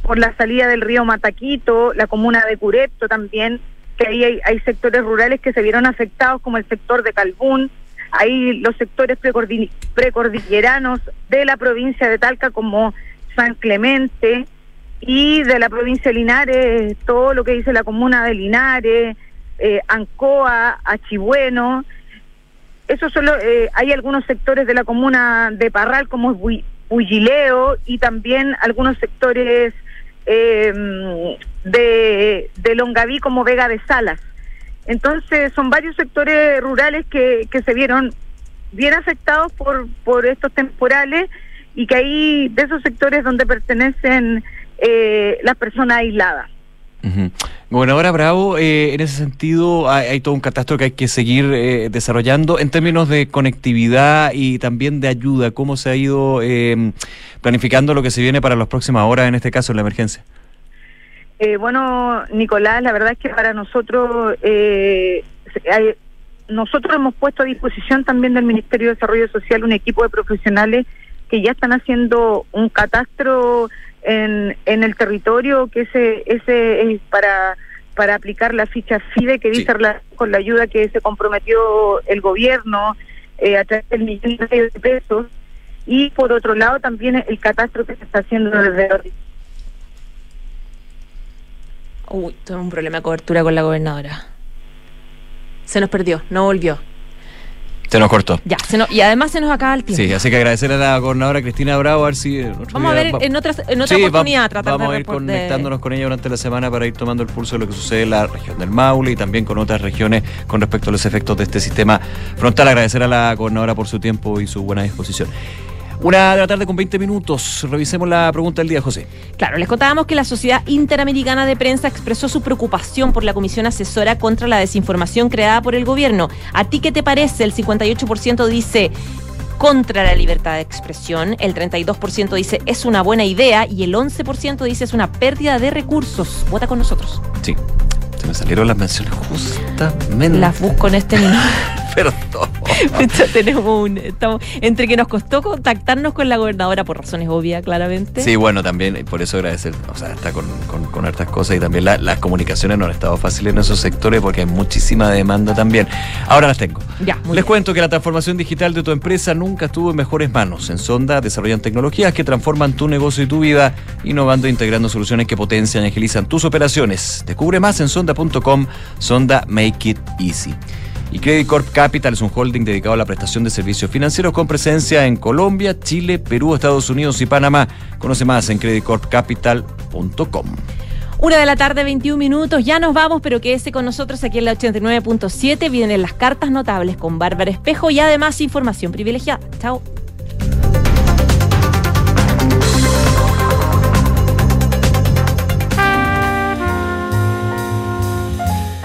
por la salida del río Mataquito, la comuna de Curepto también, que ahí hay, hay sectores rurales que se vieron afectados, como el sector de Calbún, hay los sectores precordi- precordilleranos de la provincia de Talca, como San Clemente, y de la provincia de Linares, todo lo que dice la comuna de Linares, eh, Ancoa, Achibueno. Esos son los- eh, hay algunos sectores de la comuna de Parral, como Bullileo, y también algunos sectores eh, de, de Longaví, como Vega de Salas. Entonces, son varios sectores rurales que, que se vieron bien afectados por, por estos temporales y que ahí, de esos sectores donde pertenecen eh, las personas aisladas. Ujú. Gobernadora Bravo, eh, en ese sentido hay, hay todo un catastro que hay que seguir eh, desarrollando en términos de conectividad y también de ayuda. ¿Cómo se ha ido eh, planificando lo que se viene para las próximas horas, en este caso, en la emergencia? Eh, bueno, Nicolás, la verdad es que para nosotros, eh, hay- nosotros hemos puesto a disposición también del Ministerio de Desarrollo Social un equipo de profesionales que ya están haciendo un catastro en, en el territorio, que ese, ese es para, para aplicar la ficha FIDE que dice con la ayuda que se comprometió el gobierno eh, a través del millón de pesos. Y por otro lado también el catastro que se está haciendo desde Uy, tenemos un problema de cobertura con la gobernadora. Se nos perdió, no volvió. Se nos cortó. Ya, se nos- y además se nos acaba el tiempo. Sí, así que agradecer a la gobernadora Cristina Bravo, a ver si... en otro Vamos a ver va- en, otras, en otra Sí, va- oportunidad tratar vamos de a ir conectándonos con ella durante la semana para ir tomando el pulso de lo que sucede en la región del Maule y también con otras regiones con respecto a los efectos de este sistema frontal. Agradecer a la gobernadora por su tiempo y su buena disposición. Una de la tarde con 20 minutos. Revisemos la pregunta del día, José. Claro, les contábamos que la Sociedad Interamericana de Prensa expresó su preocupación por la Comisión Asesora contra la Desinformación creada por el gobierno. ¿A ti qué te parece? El 58% dice contra la libertad de expresión, el 32% dice es una buena idea y el 11% dice es una pérdida de recursos. Vota con nosotros. Sí. Se me salieron las menciones justamente. Las busco en este minuto. Perdón. Tenemos un, estamos, entre que nos costó contactarnos con la gobernadora por razones obvias, claramente. Sí, bueno, también por eso agradecer, o sea, está con, con, con hartas cosas y también la- las comunicaciones no han estado fáciles en esos sectores porque hay muchísima demanda también. Ahora las tengo. Ya, muy Les cuento que la transformación digital de tu empresa nunca estuvo en mejores manos. En Sonda desarrollan tecnologías que transforman tu negocio y tu vida, innovando e integrando soluciones que potencian y agilizan tus operaciones. Descubre más en sonda.com, Sonda Make It Easy. Y Credit Corp Capital es un holding dedicado a la prestación de servicios financieros con presencia en Colombia, Chile, Perú, Estados Unidos y Panamá. Conoce más en creditcorpcapital.com. Una de la tarde, 21 minutos. Ya nos vamos, pero quédese con nosotros aquí en la 89.7. Vienen las cartas notables con Bárbara Espejo y además información privilegiada. Chao.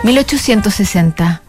¿1860